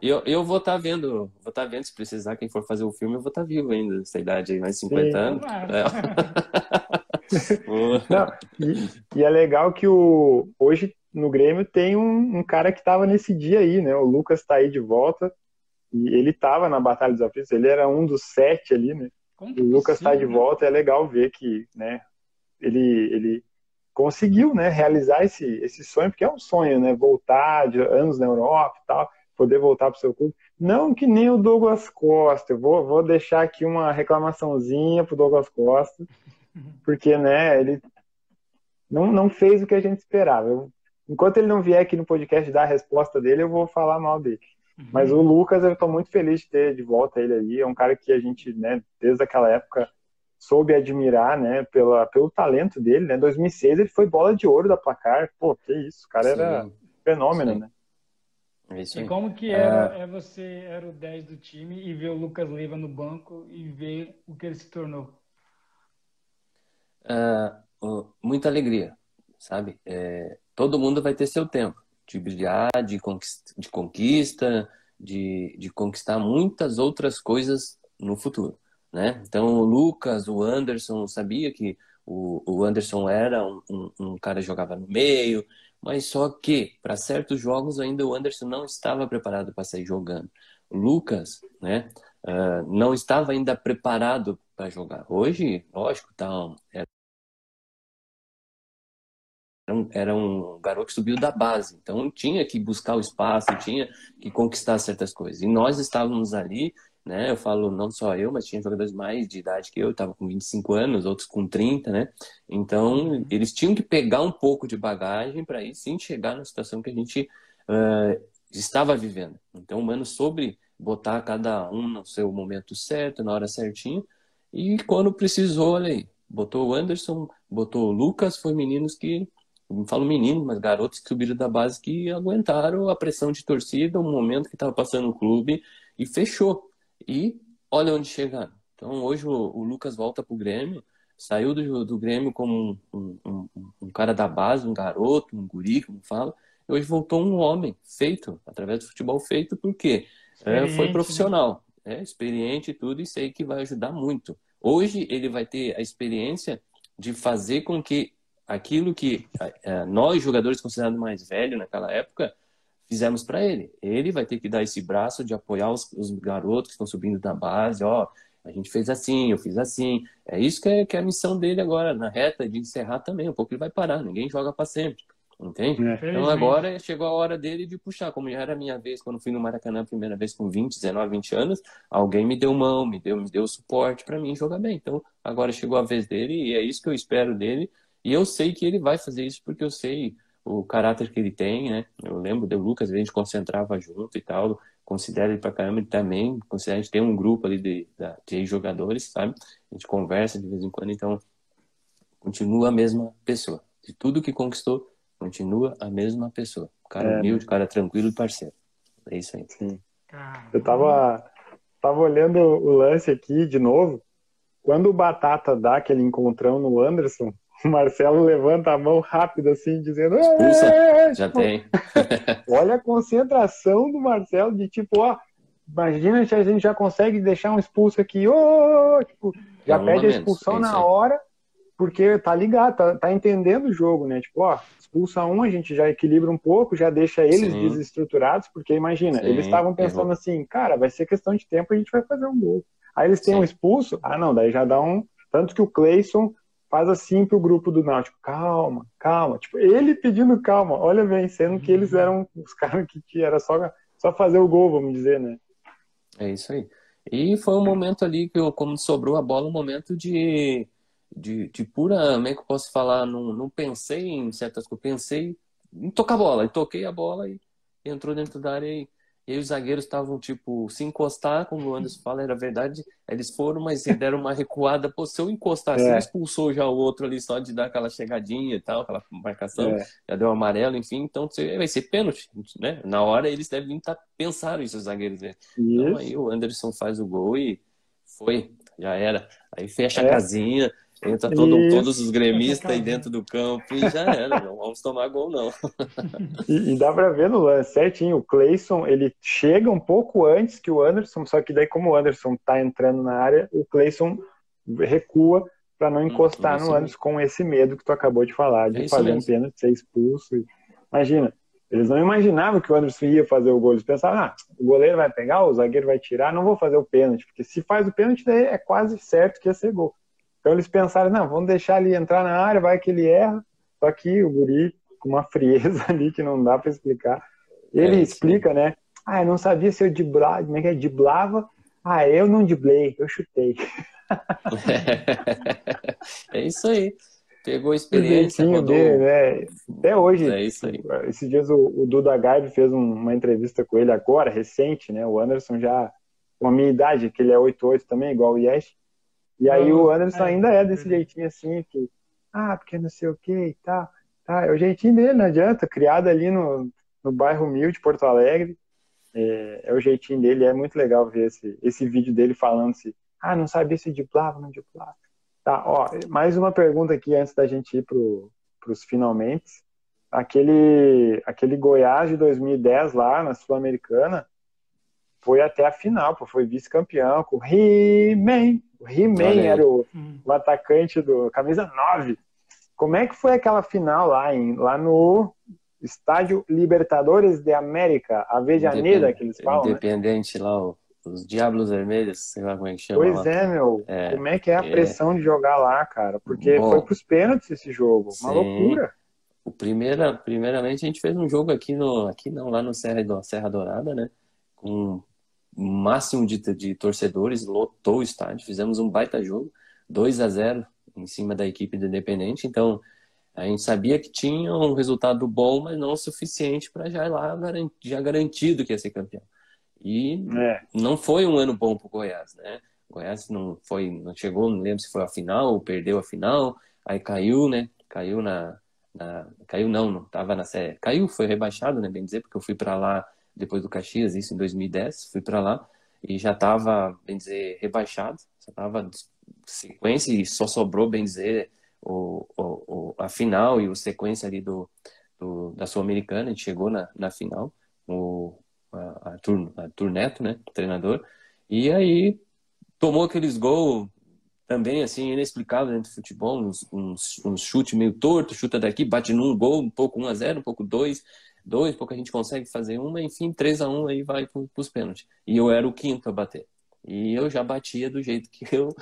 Eu, eu vou estar tá vendo, vou estar tá vendo, se precisar, quem for fazer o filme, eu vou estar tá vivo ainda, essa idade aí, mais 50 Sim. anos. É. [LAUGHS] Não, e, e, é legal que o, hoje no Grêmio tem um, um cara que estava nesse dia aí, né? O Lucas está aí de volta. E ele estava na Batalha dos Aflitos, ele era um dos sete ali, né? Como o Lucas está de volta, é legal ver que, né? Ele, ele conseguiu, né? Realizar esse, esse sonho, porque é um sonho, né? Voltar de anos na Europa e tal, poder voltar para o seu clube. Não que nem o Douglas Costa. Eu vou, vou deixar aqui uma reclamaçãozinha pro Douglas Costa porque, né, ele não, não fez o que a gente esperava. Eu, enquanto ele não vier aqui no podcast dar a resposta dele, eu vou falar mal dele. Uhum. Mas o Lucas, eu estou muito feliz de ter de volta ele aí. É um cara que a gente, né, desde aquela época, soube admirar, né, pela, pelo talento dele, né? 2006 ele foi bola de ouro da placar. Pô, que isso, o cara Sim. era fenômeno, Sim. né? É isso e como que era, é... é você era o 10 do time e ver o Lucas Leiva no banco e ver o que ele se tornou? Uh, muita alegria, sabe? É, todo mundo vai ter seu tempo de brilhar, de conquista, de, conquista de, de conquistar muitas outras coisas no futuro, né? Então, o Lucas, o Anderson, sabia que o, o Anderson era um, um, um cara que jogava no meio, mas só que para certos jogos ainda o Anderson não estava preparado para sair jogando. O Lucas, né, uh, não estava ainda preparado para jogar. Hoje, lógico, tá, era um, era um garoto que subiu da base, então tinha que buscar o espaço, tinha que conquistar certas coisas. E nós estávamos ali, né? Eu falo não só eu, mas tinha jogadores mais de idade que eu, estava com 25 anos, outros com 30, né? Então eles tinham que pegar um pouco de bagagem para aí sim chegar na situação que a gente uh, estava vivendo. Então o Mano sobre botar cada um no seu momento certo, na hora certinha, e quando precisou, olha aí, botou o Anderson, botou o Lucas, foi meninos que não falo meninos, mas garotos que subiram da base que aguentaram a pressão de torcida, o momento que estava passando o clube e fechou. E olha onde chegaram. Então hoje o, o Lucas volta para o Grêmio, saiu do, do Grêmio como um, um, um, um, cara da base, um garoto, um guri, como fala, e hoje voltou um homem feito, através do futebol feito, porque é, foi né? profissional, né? experiente e tudo, e sei que vai ajudar muito. Hoje ele vai ter a experiência de fazer com que aquilo que nós, jogadores considerados mais velhos naquela época, fizemos para ele. Ele vai ter que dar esse braço de apoiar os, os, garotos que estão subindo da base, ó, a gente fez assim, eu fiz assim. É isso que é, que é a missão dele agora, na reta, de encerrar também. Um pouco ele vai parar, ninguém joga para sempre. Entende? É. Então agora chegou a hora dele de puxar. Como já era a minha vez, quando fui no Maracanã a primeira vez com 20, 19, 20 anos, alguém me deu mão, me deu, me deu suporte para mim jogar bem. Então agora chegou a vez dele e é isso que eu espero dele e eu sei que ele vai fazer isso porque eu sei o caráter que ele tem, né? Eu lembro do Lucas, a gente concentrava junto e tal. Considero ele pra caramba, ele também. Considero, a gente tem um grupo ali de, de jogadores, sabe? A gente conversa de vez em quando, então continua a mesma pessoa. De tudo que conquistou, continua a mesma pessoa. Cara é. humilde, cara tranquilo e parceiro. É isso aí. Sim. Eu tava, tava olhando o lance aqui de novo. Quando o Batata dá aquele encontrão no Anderson, o Marcelo levanta a mão rápido assim, dizendo. Expulsa. Já tem. [LAUGHS] Olha a concentração do Marcelo de tipo, ó, imagina se a gente já consegue deixar um expulso aqui, oh, tipo, já é pede a expulsão na hora, porque tá ligado, tá, tá, entendendo o jogo, né? Tipo, ó, expulsa um, a gente já equilibra um pouco, já deixa eles Sim. desestruturados, porque imagina, Sim, eles estavam pensando assim, cara, vai ser questão de tempo, a gente vai fazer um gol. Aí eles têm Sim. um expulso, ah não, daí já dá um. Tanto que o Cleison faz assim pro grupo do Náutico, calma, calma. Tipo, ele pedindo calma, olha bem, sendo que eles eram os [LAUGHS] caras que, que era só, só fazer o gol, vamos dizer, né? É isso aí. E foi um momento ali que, como sobrou a bola, um momento de, de, de pura, como é que eu posso falar? Não, não pensei em certas coisas, pensei em tocar a bola. E toquei a bola e entrou dentro da área e e os zagueiros estavam, tipo, se encostar, como o Anderson fala, era verdade. Eles foram, mas deram uma recuada. Pô, se eu encostar, é. expulsou já o outro ali só de dar aquela chegadinha e tal, aquela marcação, é. já deu amarelo, enfim. Então vai ser pênalti, né? Na hora eles devem estar pensando isso, os zagueiros. Né? Então aí o Anderson faz o gol e foi, já era. Aí fecha é. a casinha Entra todo, todos os gremistas aí dentro do campo e já [LAUGHS] era, não vamos tomar gol não. e, e, dá pra ver no lance certinho, o Cleison, ele chega um pouco antes que o Anderson, só que daí como o Anderson tá entrando na área, o Cleison recua para não encostar hum, no Anderson com esse medo que tu acabou de falar, de é fazer mesmo. um pênalti, ser expulso. Imagina, eles não imaginavam que o Anderson ia fazer o gol. Eles pensavam, ah, o goleiro vai pegar, o zagueiro vai tirar, não vou fazer o pênalti, porque se faz o pênalti, daí é quase certo que ia ser gol. Então eles pensaram, não, vamos deixar ele entrar na área, vai que ele erra. Só que o guri, com uma [LAUGHS] frieza ali que não dá para explicar, ele é explica, né? Ah, eu não sabia se eu diblava, como é que é? Diblava. Ah, eu não diblei, eu chutei. [LAUGHS] é isso aí. Pegou a experiência, rodou... dele, né? Até hoje, é isso aí. esses dias o, o Duda Gaib fez um, uma entrevista com ele agora, recente, né? O Anderson já, com a minha idade, que ele é 8'8 também, igual o Yesh, e aí o Anderson é, ainda é desse jeitinho assim, que, ah, porque não sei o que e tal. Tá, é o jeitinho dele, não adianta. Criado ali no, no bairro Humilde, Porto Alegre. É, é, o jeitinho dele, é muito legal ver esse, esse vídeo dele falando se, ah, não sabia se diplava, não diplava. Tá, ó, mais uma pergunta aqui antes da gente ir pro, pros finalmente. Aquele, aquele Goiás de 2010 lá na Sul-Americana foi até a final, pô, foi vice-campeão com o He-Man, o He-Man era o, hum. o, atacante do camisa 9. Como é que foi aquela final lá, em, lá no Estádio Libertadores de América, a Vejaneda que eles falam? Né? Independente né? lá, os Diablos Vermelhos, sei lá como é que chama. Pois lá. é, meu. É, como é que é a é. pressão é... de jogar lá, cara? Porque Bom, foi pros pênaltis esse jogo. Uma sim. loucura. O primeira, primeiramente, a gente fez um jogo aqui no. Aqui não, lá no Serra, Serra Dourada, né? Com máximo de, de torcedores, lotou o estádio, fizemos um baita jogo, 2 a 0 em cima da equipe do Independente, então a gente sabia que tinha um resultado bom, mas não o suficiente para já ir lá já garantido que ia ser campeão. E é. não foi um ano bom para o Goiás, né? O Goiás não foi, não chegou, não lembro se foi a final ou perdeu a final, aí caiu, né? Caiu na, na, caiu não, não estava na série. Caiu, foi rebaixado, né, bem dizer, porque eu fui para lá depois do Caxias, isso em 2010, fui para lá e já estava, bem dizer, rebaixado, já estava sequência e só sobrou, bem dizer, o, o, a final e o sequência ali do, do da Sul-Americana, a gente chegou na, na final, o a, Arthur, Neto, né, treinador, e aí tomou aqueles gols também assim inexplicável dentro do futebol, uns, uns, uns chute meio torto, chuta daqui, bate num gol, um pouco 1 a 0, um pouco 2, dois, pouco a gente consegue fazer uma, enfim, 3 a 1 aí vai para os pênaltis. E eu era o quinto a bater. E eu já batia do jeito que eu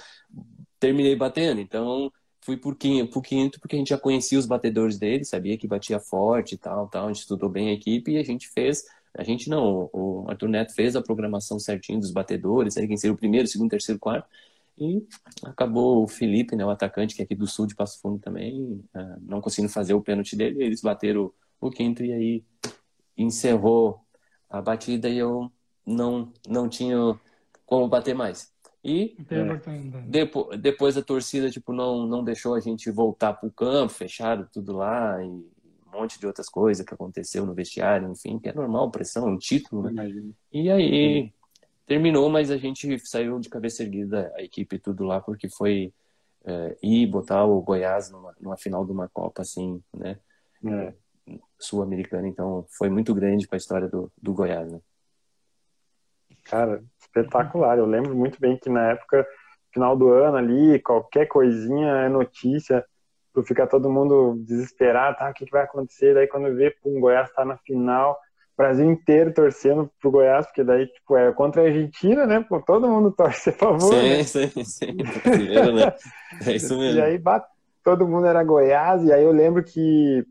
terminei batendo. Então, fui por quinto, por quinto porque a gente já conhecia os batedores dele, sabia que batia forte e tal, tal, a gente estudou bem a equipe e a gente fez a gente não, o Arthur Neto fez a programação certinho dos batedores, aí quem seria o primeiro, segundo, terceiro, quarto, e acabou o Felipe, né, o atacante, que é aqui do sul de Passo Fundo também, uh, não conseguindo fazer o pênalti dele, eles bateram o quinto e aí encerrou a batida e eu não, não tinha como bater mais. E é, depois, depois a torcida tipo, não, não deixou a gente voltar para o campo, fecharam tudo lá e um monte de outras coisas que aconteceu no vestiário, enfim, que é normal, pressão, um título, né? E aí terminou, mas a gente saiu de cabeça erguida, a equipe tudo lá, porque foi é, ir botar o Goiás numa, numa, final de uma Copa, assim, né? É. Sul-americana, então foi muito grande para a história do, do Goiás, né? Cara, espetacular. Eu lembro muito bem que na época, final do ano ali, qualquer coisinha é notícia tu fica todo mundo desesperado, tá? O que, que vai acontecer? Daí quando vê, pum, Goiás tá na final, Brasil inteiro torcendo pro Goiás, porque daí, tipo, é contra a Argentina, né? Pô, todo mundo torce a favor. Sim, né? [LAUGHS] sim, sim. Primeiro, né? É isso mesmo. E aí bate, todo mundo era Goiás, e aí eu lembro que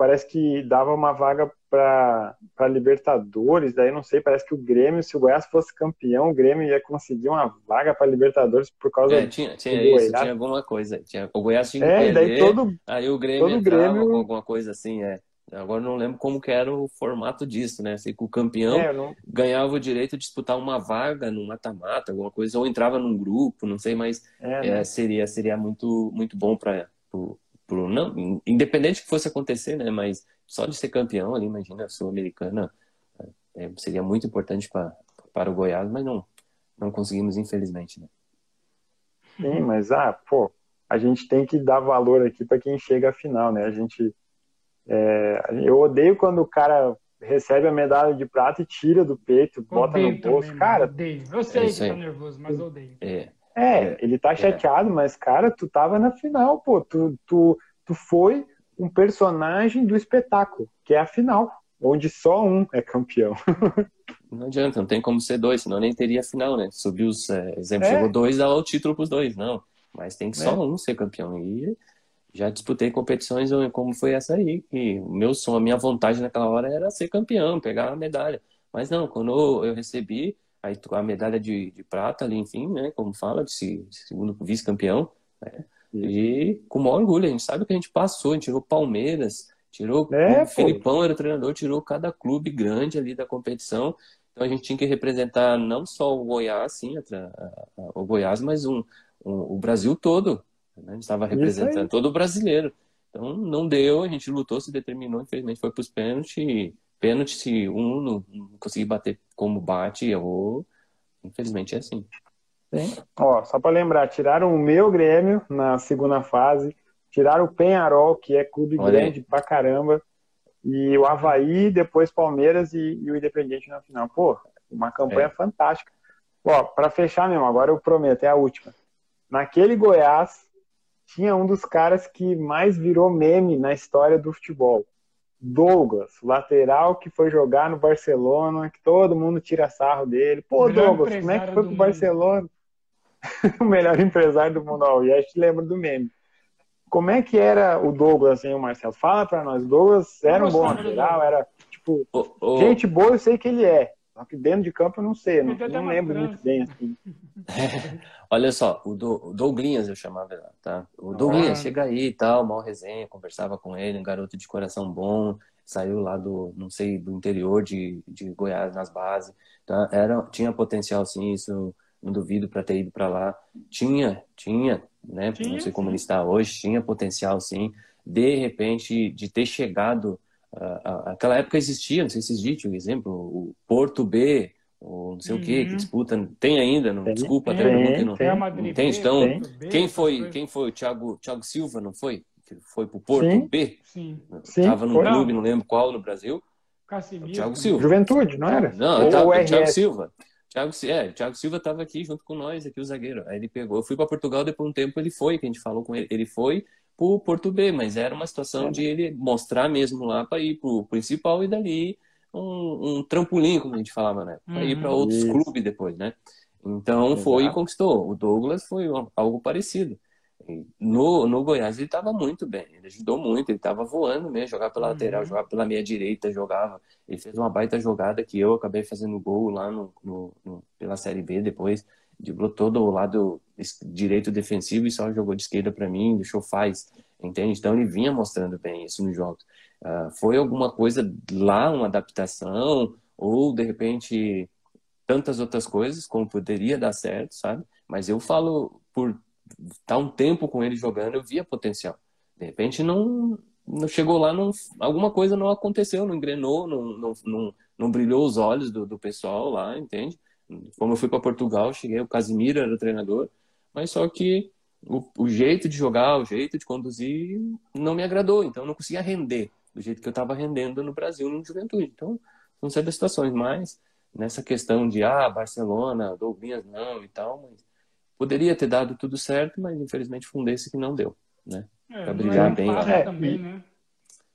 parece que dava uma vaga para Libertadores, daí não sei, parece que o Grêmio, se o Goiás fosse campeão, o Grêmio ia conseguir uma vaga para Libertadores por causa é, tinha, tinha do isso, Goiás. tinha alguma coisa. Tinha, o Goiás tinha que é, perder, daí todo, aí o Grêmio todo Grêmio... com alguma coisa assim, é. Agora não lembro como que era o formato disso, né? Assim, que o campeão é, não... ganhava o direito de disputar uma vaga no mata-mata, alguma coisa, ou entrava num grupo, não sei, mas é, é, né? seria, seria muito, muito bom para pro, não, independente que fosse acontecer, né? Mas só de ser campeão ali, imagina, a Sul-Americana é, seria muito importante pra, para o Goiás, mas não, não conseguimos, infelizmente, né? Sim, mas, ah, pô, a gente tem que dar valor aqui para quem chega à final, né? A gente. É, eu odeio quando o cara recebe a medalha de prata e tira do peito, bota odeio no bolso. Também, cara, odeio. Eu sei é que tá nervoso, mas odeio. É. É, ele tá é. chateado, é. mas, cara, tu tava na final, pô. Tu, tu, tu foi um personagem do espetáculo, que é a final, onde só um é campeão. [LAUGHS] não adianta, não tem como ser dois, senão nem teria final, né? Subiu os é, exemplo, é. chegou dois, dá o título pros dois, não. Mas tem que só é. um ser campeão. E já disputei competições como foi essa aí, que o meu sonho, a minha vontade naquela hora era ser campeão, pegar a medalha. Mas não, quando eu recebi, aí a medalha de, de prata ali, enfim, né, como fala, de, segundo vice-campeão, né, e com o maior orgulho, a gente sabe que a gente passou, a gente tirou Palmeiras, tirou é, o Filipão era o treinador, tirou cada clube grande ali da competição, então a gente tinha que representar não só o Goiás, sim, o Goiás, mas um, um, o Brasil todo, né, a gente estava representando todo o brasileiro, então não deu, a gente lutou, se determinou, infelizmente foi para os pênaltis, pênalti, se um não, não conseguir bater como bate, errou. Infelizmente é assim. Sim. Ó, só para lembrar, tiraram o meu Grêmio na segunda fase, tiraram o Penharol, que é clube Olha grande aí. pra caramba, e o Havaí, depois Palmeiras e, e o Independiente na final. Pô, uma campanha é. fantástica. Ó, para fechar mesmo, agora eu prometo, é a última. Naquele Goiás, tinha um dos caras que mais virou meme na história do futebol. Douglas, lateral que foi jogar no Barcelona, que todo mundo tira sarro dele. Pô, Douglas, como é que foi pro Barcelona? [LAUGHS] o melhor empresário do mundo. Ó, e a gente lembra do meme. Como é que era o Douglas, hein, o Marcelo? Fala pra nós. Douglas era um bom lateral, era, tipo, oh, oh. gente boa, eu sei que ele é. Só que dentro de campo eu não sei, não, não lembro muito bem assim. Olha só, o, do, o Douglinhas eu chamava lá, tá? O Douglinhas, ah. chega aí e tal, mal resenha, conversava com ele, um garoto de coração bom, saiu lá do, não sei, do interior de, de Goiás, nas bases, tá? Era, tinha potencial sim, isso não duvido para ter ido para lá. Tinha, tinha, né? Tinha, não sei como sim. ele está hoje, tinha potencial sim. de repente, de ter chegado. Uh, aquela época existia, não sei se existe um exemplo, o Porto B, ou não sei uhum. o que, que disputa, tem ainda, não, tem, desculpa, tem, até que não, tem, não entende? Então, tem. quem foi, quem foi o Thiago, Thiago Silva, não foi? Que foi pro Porto Sim. B? Sim. Tava no clube, não lembro qual, no Brasil. Casimiro. Thiago Silva. Juventude, não era? Não, Ou tava, o Thiago Silva. Thiago, é, Thiago Silva estava aqui junto com nós, aqui o zagueiro. Aí ele pegou. Eu fui para Portugal, depois de um tempo ele foi, que a gente falou com ele. Ele foi pro Porto B, mas era uma situação é. de ele mostrar mesmo lá para ir pro principal e dali um, um, trampolim, como a gente falava, né? Para uhum. ir para outros Isso. clubes depois, né? Então Exato. foi e conquistou. O Douglas foi algo parecido. No, no Goiás ele estava muito bem, ele ajudou muito, ele estava voando mesmo, jogava pela uhum. lateral, jogava pela meia direita, jogava. Ele fez uma baita jogada que eu acabei fazendo gol lá no, no, no pela Série B depois, driblou todo o lado direito defensivo e só jogou de esquerda para mim, deixou faz, entende? Então ele vinha mostrando bem isso nos jogos. Uh, foi alguma coisa lá, uma adaptação, ou de repente tantas outras coisas, como poderia dar certo, sabe? Mas eu falo por estar tá um tempo com ele jogando, eu via potencial. De repente não, não chegou lá, não, alguma coisa não aconteceu, não engrenou, não, não, não, não brilhou os olhos do, do pessoal lá, entende? Como eu fui para Portugal, cheguei, o Casimiro era o treinador, mas só que o, o, jeito de jogar, o jeito de conduzir não me agradou, então eu não conseguia render do jeito que eu estava rendendo no Brasil, no Juventude. Então, são certas situações, mas nessa questão de, ah, Barcelona, Douglas não e tal, mas Poderia ter dado tudo certo, mas infelizmente foi um desse que não deu, né? É, pra brilhar bem lá. É, também, né?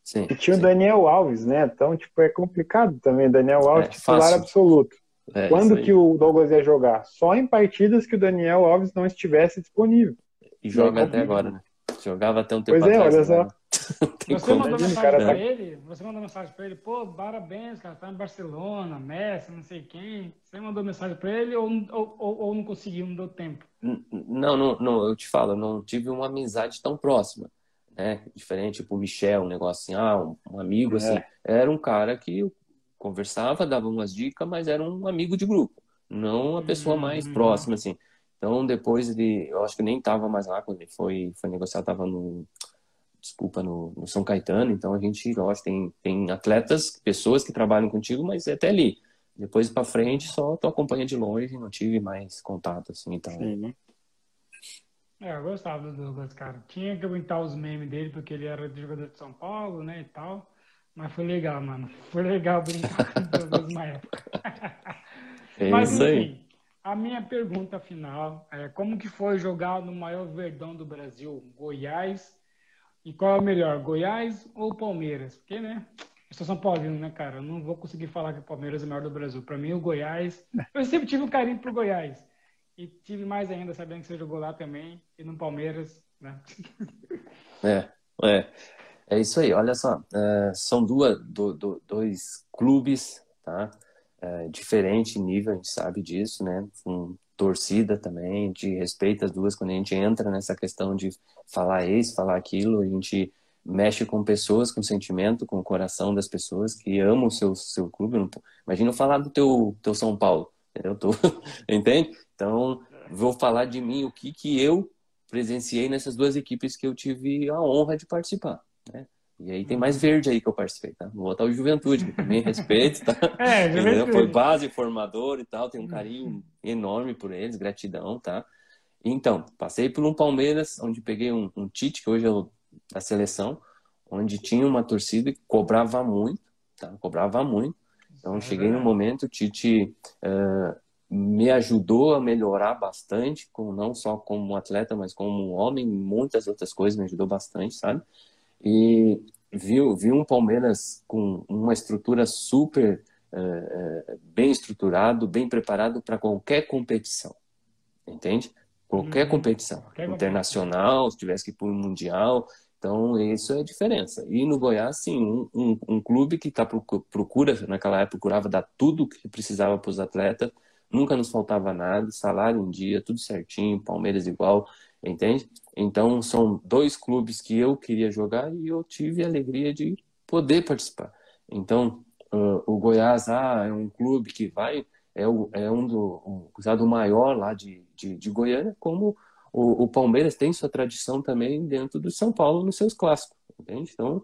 Sim, e tinha sim. o Daniel Alves, né? Então, tipo, é complicado também. Daniel Alves, é, titular absoluto. É, Quando que o Douglas ia jogar? Só em partidas que o Daniel Alves não estivesse disponível. E joga até agora, né? Jogava até um tempo pois atrás. Pois é, olha né? [LAUGHS] só. você mandou mensagem cara pra tá... ele, você mandou mensagem pra ele, pô, parabéns, cara, tá em Barcelona, Messi, não sei quem. Você mandou mensagem pra ele ou, ou, ou, ou não conseguiu, não deu tempo? Não, não, não, eu te falo, eu não tive uma amizade tão próxima, né? Diferente, tipo, o Michel, um negócio assim, ah, um, um amigo, assim. É. Era um cara que eu conversava, dava umas dicas, mas era um amigo de grupo, não uma pessoa mais uhum. próxima, assim. Então, depois ele, eu acho que nem tava mais lá quando ele foi, foi negociar, tava no desculpa, no, no, São Caetano. Então a gente gosta, tem, tem atletas, pessoas que trabalham contigo, mas é até ali. Depois para frente só tu acompanha de longe, não tive mais contato assim então. Sim, né? É, eu gostava do Douglas, cara. Tinha que aguentar os memes dele porque ele era jogador de São Paulo, né, e tal. Mas foi legal, mano. Foi legal brincar com Douglas na época. [LAUGHS] É Mas, enfim, aí. a minha pergunta final é como que foi jogar no maior verdão do Brasil, Goiás, e qual é o melhor, Goiás ou Palmeiras? Porque, né? Eu sou São Paulino, né, cara? Eu não vou conseguir falar que o Palmeiras é o melhor do Brasil. Para mim, o Goiás. Eu sempre tive um carinho pro Goiás. E tive mais ainda, sabendo que você jogou lá também. E no Palmeiras, né? É, é. É isso aí. Olha só. É, são duas, do, do, dois clubes, tá? É, diferente nível, a gente sabe disso, né? Com torcida também, a gente respeita as duas quando a gente entra nessa questão de falar isso, falar aquilo, a gente mexe com pessoas, com sentimento, com o coração das pessoas que amam o seu, seu clube. Imagina eu falar do teu, teu São Paulo, eu tô, [LAUGHS] entende? Então, vou falar de mim, o que que eu presenciei nessas duas equipes que eu tive a honra de participar, né? E aí tem mais verde aí que eu participei, tá? Vou botar o Juventude, que também [LAUGHS] respeito, tá? É, Juventude. Foi base, formador e tal, tenho um carinho enorme por eles, gratidão, tá? Então, passei por um Palmeiras, onde peguei um, um Tite, que hoje é o da seleção, onde tinha uma torcida que cobrava muito, tá? Cobrava muito. Então, é cheguei no momento, o Tite uh, me ajudou a melhorar bastante, com, não só como atleta, mas como homem, muitas outras coisas me ajudou bastante, sabe? E viu, viu um Palmeiras com uma estrutura super uh, bem estruturado, bem preparado para qualquer competição, entende? Qualquer uhum. competição, qualquer internacional, se tivesse que ir para um mundial, então isso é a diferença. E no Goiás, sim, um, um, um clube que tá procura, naquela época procurava dar tudo que precisava para os atletas, nunca nos faltava nada, salário em dia, tudo certinho, Palmeiras igual, entende? Então, são dois clubes que eu queria jogar e eu tive a alegria de poder participar. Então, uh, o Goiás ah, é um clube que vai, é, o, é um do usado maior lá de, de, de Goiânia, como o, o, Palmeiras tem sua tradição também dentro do São Paulo nos seus clássicos. entende? Então,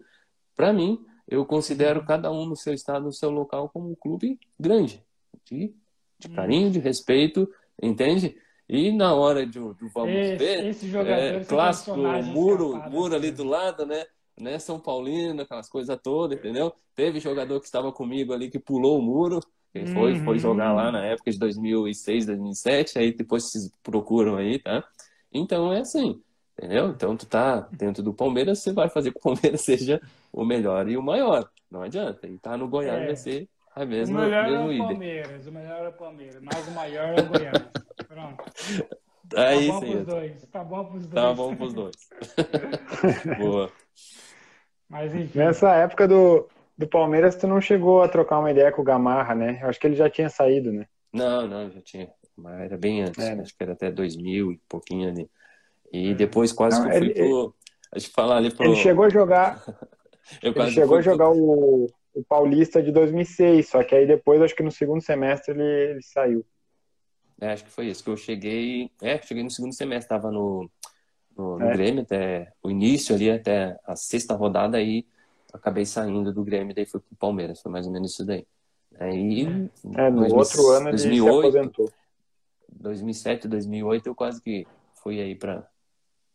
para mim, eu considero cada um no seu estado, no seu local, como um clube grande, de, de hum. carinho, de respeito, entende? E na hora do, do vamos esse, ver, esse é, clássico, muro, muro ali do lado, né? né? São Paulino, aquelas coisas todas, entendeu? Teve jogador que estava comigo ali que pulou o muro, que foi, uhum. foi jogar lá na época de 2006, 2007, aí depois vocês procuram aí, tá? Então é assim, entendeu? Então tu tá dentro do Palmeiras, você vai fazer que o Palmeiras [LAUGHS] seja o melhor e o maior. Não adianta. E tá no Goiás é. vai ser a mesma O melhor é o Palmeiras, o melhor é o Palmeiras, mas o maior é o Goiás. Pronto. Aí, tá bom sim. pros dois. Tá bom pros tá dois. Tá bom pros dois. [LAUGHS] Boa. Mas enfim. Nessa época do, do Palmeiras, tu não chegou a trocar uma ideia com o Gamarra, né? Eu acho que ele já tinha saído, né? Não, não, já tinha. Mas era bem antes. É, né? Acho que era até 2000 e pouquinho ali. E depois quase não, que eu fui ele, pro. A gente falar ali pro. Ele chegou a jogar. [LAUGHS] ele chegou a jogar pro... o, o Paulista de 2006, só que aí depois, acho que no segundo semestre, ele, ele saiu. É, acho que foi isso, que eu cheguei. É, cheguei no segundo semestre, tava no, no, no é. Grêmio até o início ali, até a sexta rodada, aí acabei saindo do Grêmio, daí fui pro Palmeiras, foi mais ou menos isso daí. Aí, é, no 2000, outro ano ele 2008, se aposentou. 2007, 2008 eu quase que fui aí para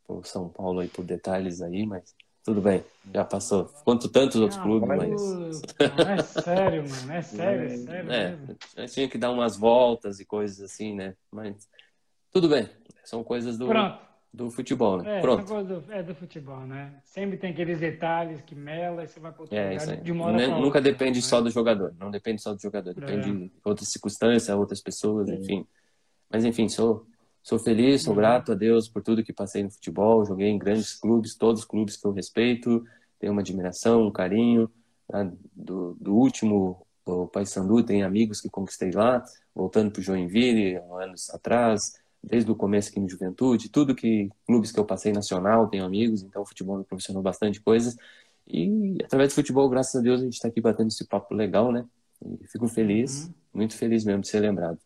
o São Paulo aí por detalhes aí, mas tudo bem, já passou. Quanto tantos outros clubes, mas... Não, é sério, mano, é sério, é sério é. Tinha que dar umas voltas e coisas assim, né? Mas tudo bem, são coisas do... Pronto do futebol, né? É, Pronto. Do, é do futebol, né? Sempre tem aqueles detalhes que mela e você vai para outro é, lugar de uma hora Nunca depende né? só do jogador, não depende só do jogador, depende é. de outras circunstâncias, outras pessoas, enfim. Mas enfim, sou sou feliz, sou uhum. grato a Deus por tudo que passei no futebol, joguei em grandes clubes, todos os clubes que eu respeito, tenho uma admiração, um carinho, né? do, do último o Paysandu, tem amigos que conquistei lá, voltando para o Joinville, anos atrás, desde o começo aqui no Juventude, tudo que clubes que eu passei nacional, tenho amigos, então o futebol me proporcionou bastante coisas. E através do futebol, graças a Deus, a gente está aqui batendo esse papo legal, né? E fico feliz, uhum. muito feliz mesmo de ser lembrado.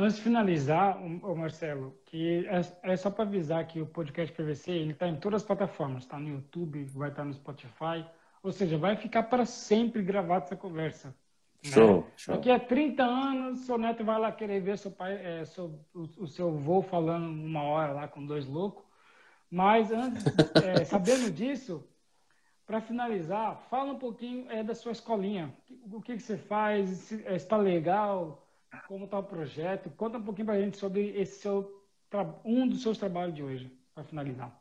Antes de finalizar, o Marcelo, que é, é só para avisar que o podcast PVC ele está em todas as plataformas, está no YouTube, vai estar tá no Spotify, ou seja, vai ficar para sempre gravado essa conversa. Show, né? show. Daqui a 30 anos, seu neto vai lá querer ver seu pai, é, seu, o, o, seu avô falando uma hora lá com dois loucos. Mas antes, [LAUGHS] é, sabendo disso, para finalizar, fala um pouquinho é, da sua escolinha. O que, que você faz? Se, é, está legal? Como está o projeto? Conta um pouquinho para a gente sobre esse seu, um dos seus trabalhos de hoje, para finalizar.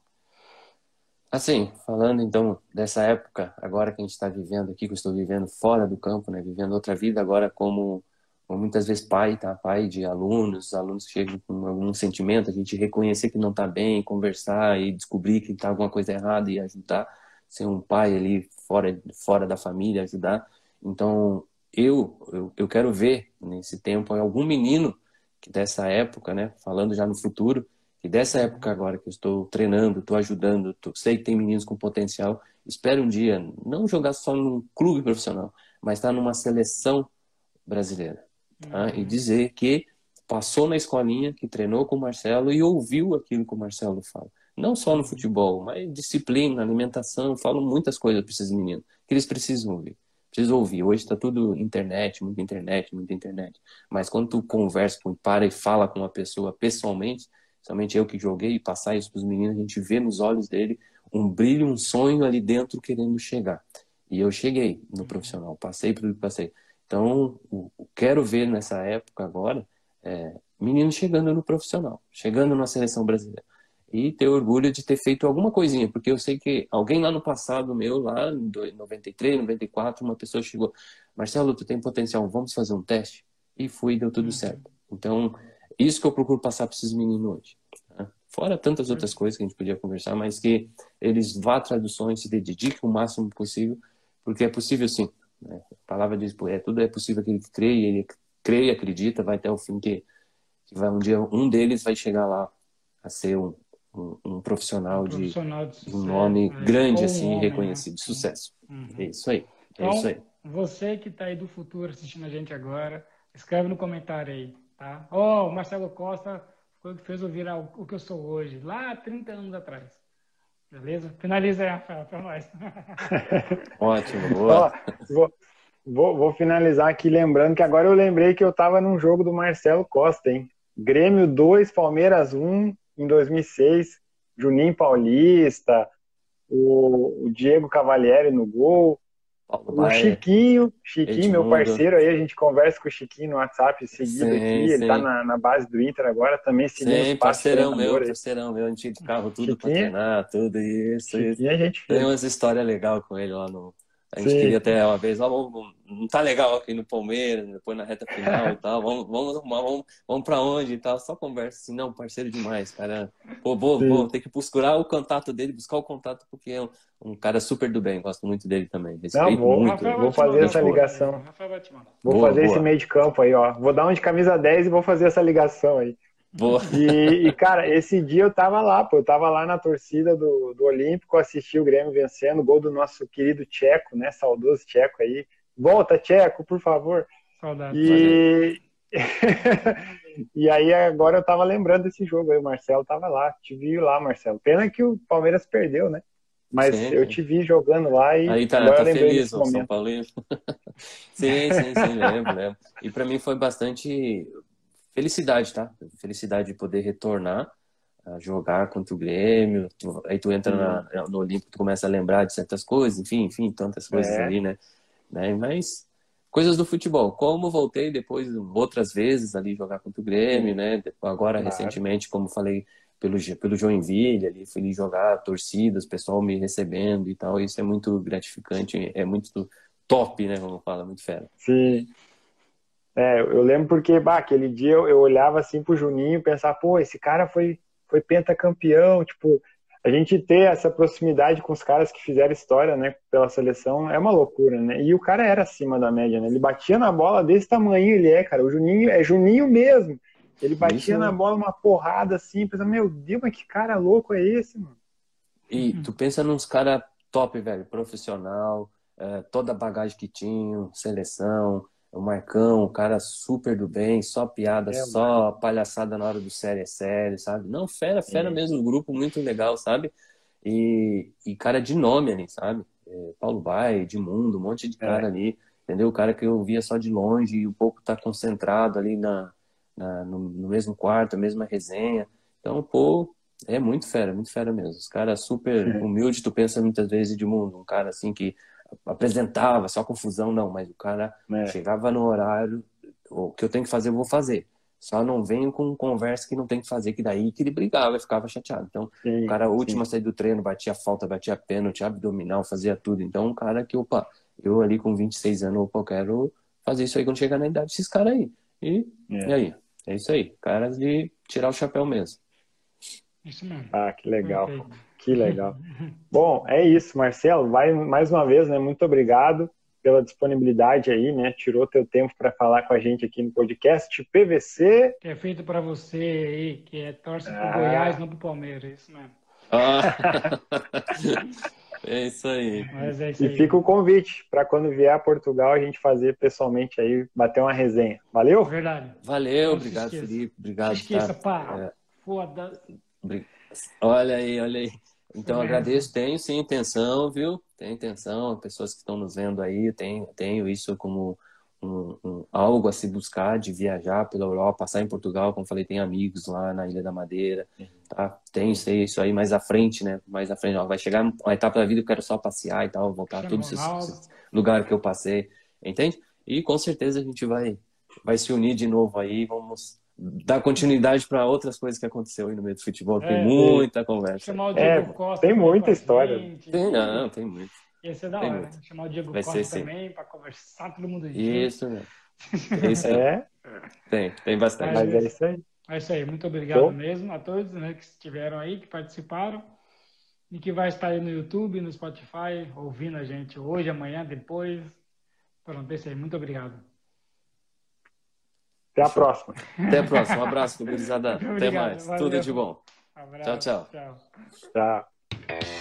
Assim, falando então dessa época, agora que a gente está vivendo aqui, que eu estou vivendo fora do campo, né, vivendo outra vida agora como, como muitas vezes pai, tá? Pai de alunos, alunos que chegam com algum sentimento, a gente reconhecer que não está bem, conversar e descobrir que está alguma coisa errada e ajudar, ser um pai ali fora, fora da família, ajudar. Então, eu, eu, eu quero ver nesse tempo algum menino que dessa época, né, falando já no futuro, e dessa época agora que eu estou treinando, estou ajudando, tô, sei que tem meninos com potencial, espero um dia não jogar só num clube profissional, mas estar numa seleção brasileira. Tá? Uhum. E dizer que passou na escolinha, que treinou com o Marcelo e ouviu aquilo que o Marcelo fala. Não só no futebol, mas disciplina, alimentação, falo muitas coisas para esses meninos, que eles precisam ouvir. Precisam ouvir. Hoje está tudo internet, muita internet, muita internet. Mas quando tu conversa, para e fala com uma pessoa pessoalmente, somente eu que joguei, e passar isso para os meninos, a gente vê nos olhos dele um brilho, um sonho ali dentro querendo chegar. E eu cheguei no profissional, passei por passei. Então, o, o quero ver nessa época agora é, meninos chegando no profissional, chegando na seleção brasileira. E ter orgulho de ter feito alguma coisinha, porque eu sei que alguém lá no passado meu, lá em 93, 94, uma pessoa chegou, Marcelo, tu tem potencial, vamos fazer um teste? E fui deu tudo uhum. certo. Então, isso que eu procuro passar para esses meninos hoje. Né? Fora tantas outras coisas que a gente podia conversar, mas que eles vá a traduções, se dediquem o máximo possível, porque é possível sim. Né? A palavra diz, é, tudo é possível aquele que crê, e ele crê e acredita, vai até o fim que, que vai, um dia um deles vai chegar lá a ser um, um, um profissional, um de, profissional de, sucesso, um nome né? grande, assim, homem, reconhecido, né? de sucesso. Uhum. É isso aí. É então, isso aí. Você que está aí do futuro assistindo a gente agora, escreve no comentário aí Tá? Oh, o Marcelo Costa foi o que fez eu virar o, que eu sou hoje, lá há 30 anos atrás. Beleza? Finaliza aí, Rafael, para nós. [LAUGHS] Ótimo, [LAUGHS] boa. Ó, vou, vou, vou, finalizar aqui lembrando que agora eu lembrei que eu estava num jogo do Marcelo Costa, hein? Grêmio 2, Palmeiras 1, em 2006. Juninho Paulista, o, o Diego Cavalieri no gol, Paulo o Chiquinho, Chiquinho, meu parceiro aí, a gente conversa com o Chiquinho no WhatsApp seguido sim, aqui, sim. ele tá na, na, base do Inter agora, também seguindo Sim, parceirão meu, aí. parceirão meu, a gente carro tudo Chiquinho, pra treinar, tudo isso. Chiquinho, isso. A gente Tem umas histórias legais com ele lá no, a gente Sim. queria até uma vez, ó, vamos, não tá legal aqui no Palmeiras, depois na reta final e [LAUGHS] tal, vamos, vamos arrumar, vamos, vamos pra onde e tal, só conversa assim, não, parceiro demais, cara. Pô, vou, vou ter que buscar o contato dele, buscar o contato, porque é um, um cara super do bem, gosto muito dele também. Respeito não, vou, muito. vou fazer essa ligação. Vou fazer boa. esse meio de campo aí, ó. Vou dar um de camisa 10 e vou fazer essa ligação aí. Boa. E, e, cara, esse dia eu tava lá, pô, eu tava lá na torcida do, do Olímpico, assisti o Grêmio vencendo, gol do nosso querido Tcheco, né, saudoso Tcheco aí. Volta, Tcheco, por favor. Saudade. E... [LAUGHS] e aí agora eu tava lembrando desse jogo aí, o Marcelo tava lá, te vi lá, Marcelo. Pena que o Palmeiras perdeu, né? Mas sim, eu te vi jogando lá e aí tá, tá feliz, o São Paulo. [LAUGHS] sim, sim, sim, lembro, lembro. E para mim foi bastante felicidade, tá? Felicidade de poder retornar a jogar contra o Grêmio. Tu, aí tu entra na, no Olímpico, tu começa a lembrar de certas coisas, enfim, enfim, tantas coisas é. ali, né? né? Mas coisas do futebol. Como voltei depois outras vezes ali jogar contra o Grêmio, né? Agora claro. recentemente, como falei pelo pelo Joinville ali, fui jogar torcidas, pessoal me recebendo e tal. Isso é muito gratificante, é muito top, né? Como fala, muito fera. Sim. É, eu lembro porque, bah, aquele dia eu, eu olhava assim pro Juninho e pensava, pô, esse cara foi, foi pentacampeão, tipo, a gente ter essa proximidade com os caras que fizeram história, né, pela seleção, é uma loucura, né? E o cara era acima da média, né? Ele batia na bola desse tamanho, ele é, cara. O Juninho é Juninho mesmo. Ele batia Isso. na bola uma porrada assim, pensa, meu Deus, mas que cara louco é esse, mano? E tu pensa nos caras top, velho, profissional, é, toda a bagagem que tinham, seleção, o Marcão, o cara super do bem, só piada, é, só mano. palhaçada na hora do série é sério, sabe? Não, fera, fera é. mesmo, grupo muito legal, sabe? E, e cara de nome ali, sabe? É, Paulo Bai, Edmundo, um monte de é. cara ali, entendeu? O cara que eu via só de longe e um pouco tá concentrado ali na, na no, no, mesmo quarto, a mesma resenha. Então, pô, é muito fera, muito fera mesmo. Os caras super humilde, tu pensa muitas vezes Edmundo, um cara assim que apresentava, só confusão, não, mas o cara é. chegava no horário, o que eu tenho que fazer, eu vou fazer. Só não venho com conversa que não tem que fazer, que daí que ele brigava e ficava chateado. Então, sim, o cara, a última sair do treino, batia falta, batia pênalti, abdominal, fazia tudo. Então, um cara que, opa, eu ali com 26 anos, opa, eu quero fazer isso aí quando chegar na idade desses caras aí. E, é. e aí? É isso aí. Caras de tirar o chapéu mesmo. Isso mesmo. Ah, que legal. Perfeito. Que legal. Bom, é isso, Marcelo. Vai mais uma vez, né? Muito obrigado pela disponibilidade aí, né? Tirou teu tempo para falar com a gente aqui no podcast PVC. Que é feito para você aí, que é torce ah. pro Goiás, não pro Palmeiras, é isso mesmo. Ah. [LAUGHS] é isso aí. É isso aí. E fica o convite para quando vier a Portugal a gente fazer pessoalmente aí, bater uma resenha. Valeu? Verdade. Valeu, obrigado, Felipe. Obrigado. Não esqueça, tá? pá. É. Foda. Olha aí, olha aí. Então, agradeço, tenho sim intenção, viu? Tenho intenção, pessoas que estão nos vendo aí, tenho, tenho isso como um, um, algo a se buscar de viajar pela Europa, passar em Portugal, como falei, tem amigos lá na Ilha da Madeira, tá? Tenho sei, isso aí mais à frente, né? Mais à frente, ó, vai chegar uma etapa da vida que eu quero só passear e tal, voltar a todos esses, lugares que eu passei, entende? E com certeza a gente vai, vai se unir de novo aí, vamos dar continuidade para outras coisas que aconteceu aí no meio do futebol. Tem é, muita conversa. Chamar o Diego é, Costa tem muita história. Gente, tem, não, tem muito. Ia ser da tem hora. Muito. Chamar o Diego Vai Costa ser, também para conversar todo mundo junto. Isso, né? [LAUGHS] Isso é. Tem, tem bastante. Mas, é isso aí. É isso aí. Muito obrigado Bom. mesmo a todos né, que estiveram aí, que participaram. E que vai estar aí no YouTube, no Spotify, ouvindo a gente hoje, amanhã, depois. Pronto, é isso aí. Muito obrigado. Até a próxima. Até a próxima. Um abraço, gurizada. [LAUGHS] Até mais. Valeu. Tudo de bom. Abraço, tchau, tchau. Tchau. tchau.